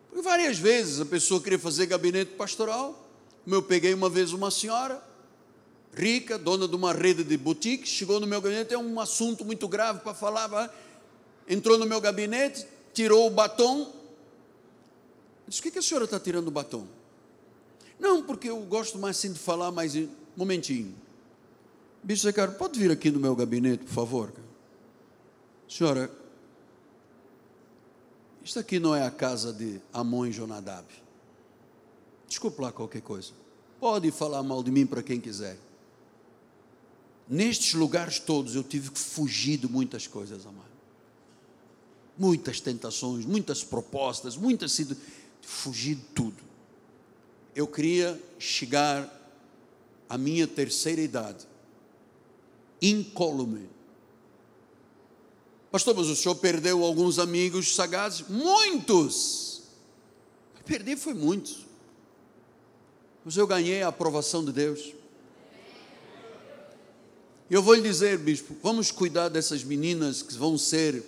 Porque várias vezes a pessoa queria fazer gabinete pastoral, eu peguei uma vez uma senhora, rica, dona de uma rede de boutiques, chegou no meu gabinete, é um assunto muito grave para falar, entrou no meu gabinete, tirou o batom, disse, o que, que a senhora está tirando o batom? Não, porque eu gosto mais assim de falar mais, um momentinho, Bispo Ricardo, pode vir aqui no meu gabinete, por favor? Senhora, isto aqui não é a casa de Amon e Jonadab. Desculpe lá qualquer coisa. Pode falar mal de mim para quem quiser. Nestes lugares todos eu tive que fugir de muitas coisas, amado. Muitas tentações, muitas propostas, muitas sido fugir de tudo. Eu queria chegar à minha terceira idade incólume. Pastor, mas o senhor perdeu alguns amigos sagazes? Muitos! perdi foi muitos. Mas eu ganhei a aprovação de Deus. Eu vou lhe dizer, bispo, vamos cuidar dessas meninas que vão ser,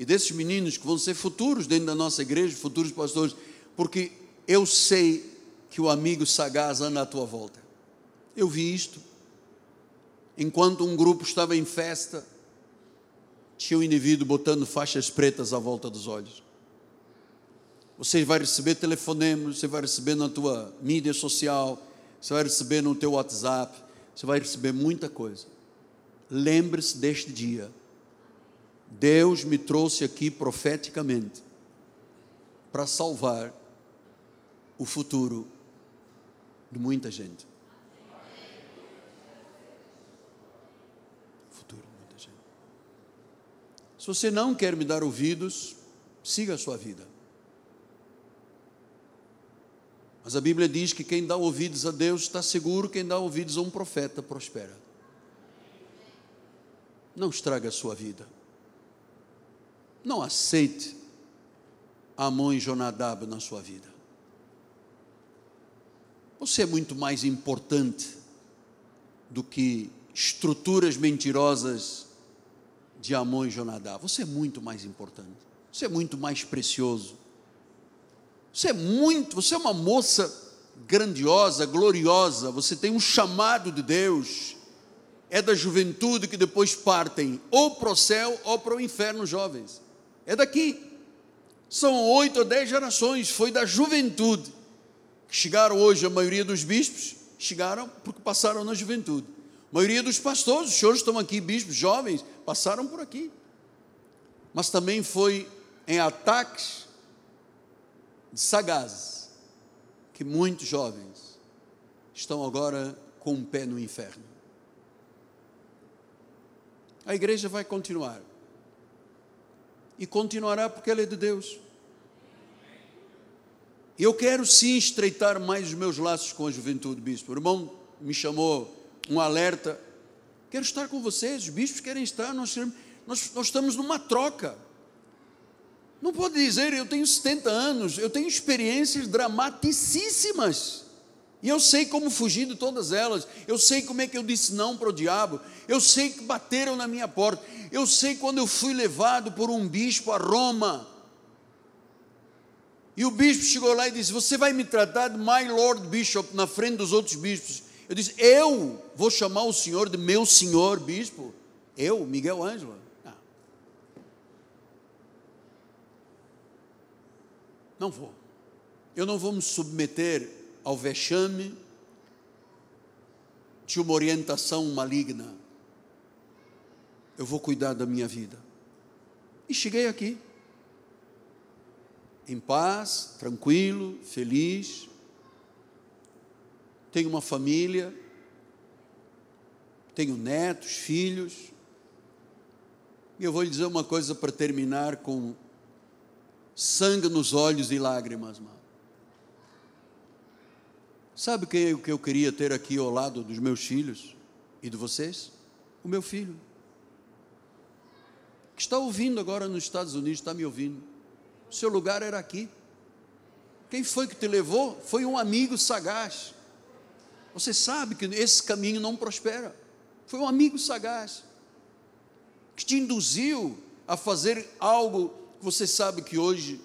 e desses meninos que vão ser futuros dentro da nossa igreja, futuros pastores, porque eu sei que o amigo sagaz anda à tua volta. Eu vi isto enquanto um grupo estava em festa, tinha um indivíduo botando faixas pretas à volta dos olhos. Você vai receber telefonemas, você vai receber na tua mídia social, você vai receber no teu WhatsApp, você vai receber muita coisa. Lembre-se deste dia. Deus me trouxe aqui profeticamente para salvar o futuro de muita gente. Se você não quer me dar ouvidos, siga a sua vida. Mas a Bíblia diz que quem dá ouvidos a Deus está seguro, quem dá ouvidos a um profeta prospera. Não estraga a sua vida. Não aceite Amon e Jonadab na sua vida. Você é muito mais importante do que estruturas mentirosas de Amon e Jonadá. Você é muito mais importante. Você é muito mais precioso. Você é muito, você é uma moça grandiosa, gloriosa, você tem um chamado de Deus. É da juventude que depois partem ou para o céu ou para o inferno, jovens. É daqui. São oito ou dez gerações, foi da juventude que chegaram hoje, a maioria dos bispos chegaram porque passaram na juventude. A maioria dos pastores, os senhores estão aqui, bispos jovens, passaram por aqui. Mas também foi em ataques sagazes que muitos jovens estão agora com um pé no inferno. A igreja vai continuar. E continuará porque ela é de Deus. Eu quero sim estreitar mais os meus laços com a juventude, bispo. O irmão me chamou um alerta. Quero estar com vocês, os bispos querem estar, nós, nós, nós estamos numa troca. Não pode dizer, eu tenho 70 anos, eu tenho experiências dramaticíssimas. E eu sei como fugir de todas elas. Eu sei como é que eu disse não para o diabo. Eu sei que bateram na minha porta. Eu sei quando eu fui levado por um bispo a Roma. E o bispo chegou lá e disse: Você vai me tratar de my Lord Bishop na frente dos outros bispos. Eu disse: Eu vou chamar o senhor de meu senhor bispo. Eu, Miguel Ângelo. Não. não vou. Eu não vou me submeter ao vexame de uma orientação maligna. Eu vou cuidar da minha vida. E cheguei aqui, em paz, tranquilo, feliz, tenho uma família, tenho netos, filhos. E eu vou lhe dizer uma coisa para terminar com sangue nos olhos e lágrimas, mano. Sabe quem é o que eu queria ter aqui ao lado dos meus filhos e de vocês? O meu filho. Que está ouvindo agora nos Estados Unidos, está me ouvindo. O seu lugar era aqui. Quem foi que te levou? Foi um amigo sagaz você sabe que esse caminho não prospera. Foi um amigo sagaz que te induziu a fazer algo que você sabe que hoje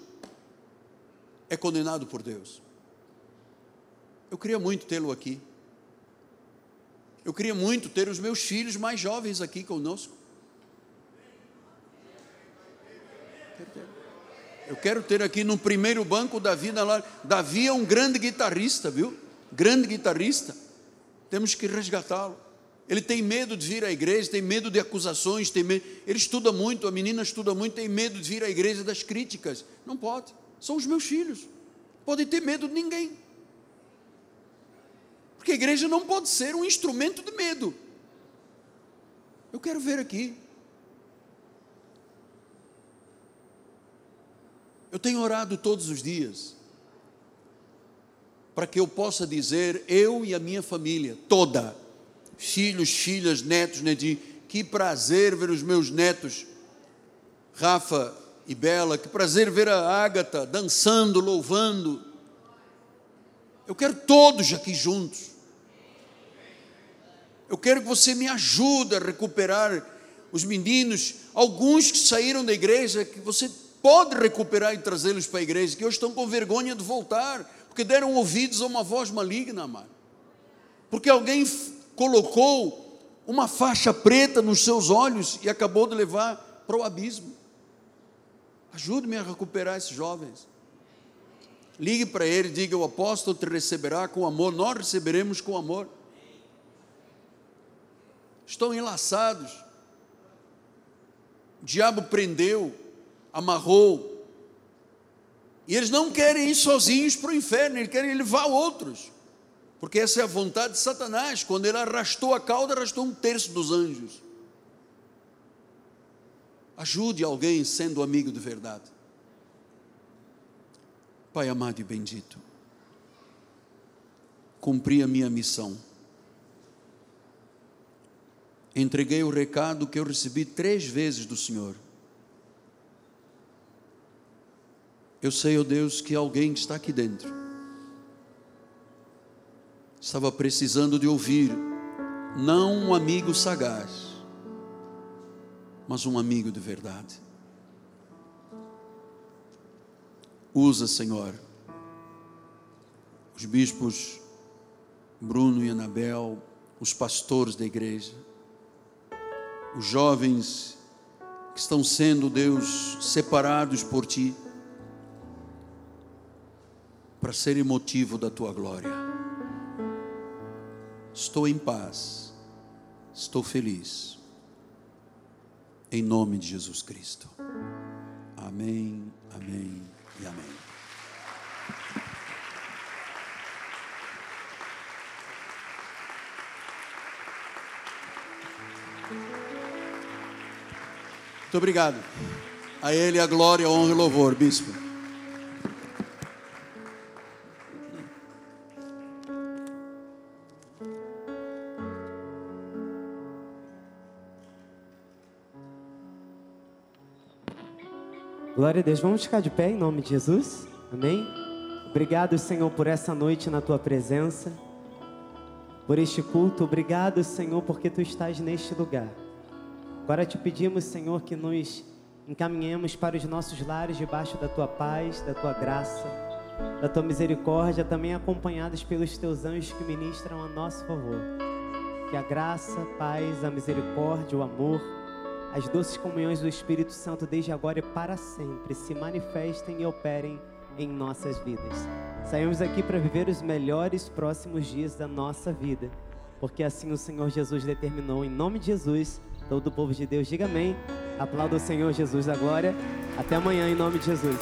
é condenado por Deus. Eu queria muito tê-lo aqui. Eu queria muito ter os meus filhos mais jovens aqui conosco. Eu quero ter aqui no primeiro banco Davi Davi é um grande guitarrista, viu? Grande guitarrista. Temos que resgatá-lo. Ele tem medo de vir à igreja, tem medo de acusações, tem medo. Ele estuda muito, a menina estuda muito, tem medo de vir à igreja das críticas. Não pode. São os meus filhos. Podem ter medo de ninguém. Porque a igreja não pode ser um instrumento de medo. Eu quero ver aqui. Eu tenho orado todos os dias para que eu possa dizer, eu e a minha família toda, filhos, filhas, netos, netinhos, que prazer ver os meus netos, Rafa e Bela, que prazer ver a Ágata dançando, louvando. Eu quero todos aqui juntos. Eu quero que você me ajude a recuperar os meninos, alguns que saíram da igreja, que você pode recuperar e trazê-los para a igreja, que hoje estão com vergonha de voltar, porque deram ouvidos a uma voz maligna, amado. Porque alguém colocou uma faixa preta nos seus olhos e acabou de levar para o abismo. Ajude-me a recuperar esses jovens. Ligue para ele, diga: O apóstolo te receberá com amor, nós receberemos com amor. Estão enlaçados. O diabo prendeu, amarrou. E eles não querem ir sozinhos para o inferno, eles querem levar outros. Porque essa é a vontade de Satanás. Quando ele arrastou a cauda, arrastou um terço dos anjos. Ajude alguém sendo amigo de verdade. Pai amado e bendito, cumpri a minha missão. Entreguei o recado que eu recebi três vezes do Senhor. Eu sei, ó oh Deus, que alguém que está aqui dentro estava precisando de ouvir, não um amigo sagaz, mas um amigo de verdade. Usa, Senhor, os bispos Bruno e Anabel, os pastores da igreja, os jovens que estão sendo, Deus, separados por Ti para serem motivo da tua glória. Estou em paz, estou feliz, em nome de Jesus Cristo. Amém, amém. Muito obrigado. A Ele a glória, a honra e o louvor, bispo. Glória a Deus. Vamos ficar de pé em nome de Jesus. Amém. Obrigado, Senhor, por essa noite na tua presença, por este culto. Obrigado, Senhor, porque tu estás neste lugar. Agora te pedimos, Senhor, que nos encaminhemos para os nossos lares debaixo da tua paz, da tua graça, da tua misericórdia, também acompanhados pelos teus anjos que ministram a nosso favor. Que a graça, a paz, a misericórdia, o amor, as doces comunhões do Espírito Santo desde agora e para sempre se manifestem e operem em nossas vidas. Saímos aqui para viver os melhores próximos dias da nossa vida, porque assim o Senhor Jesus determinou. Em nome de Jesus, todo o povo de Deus diga amém. Aplauda o Senhor Jesus agora. Até amanhã em nome de Jesus.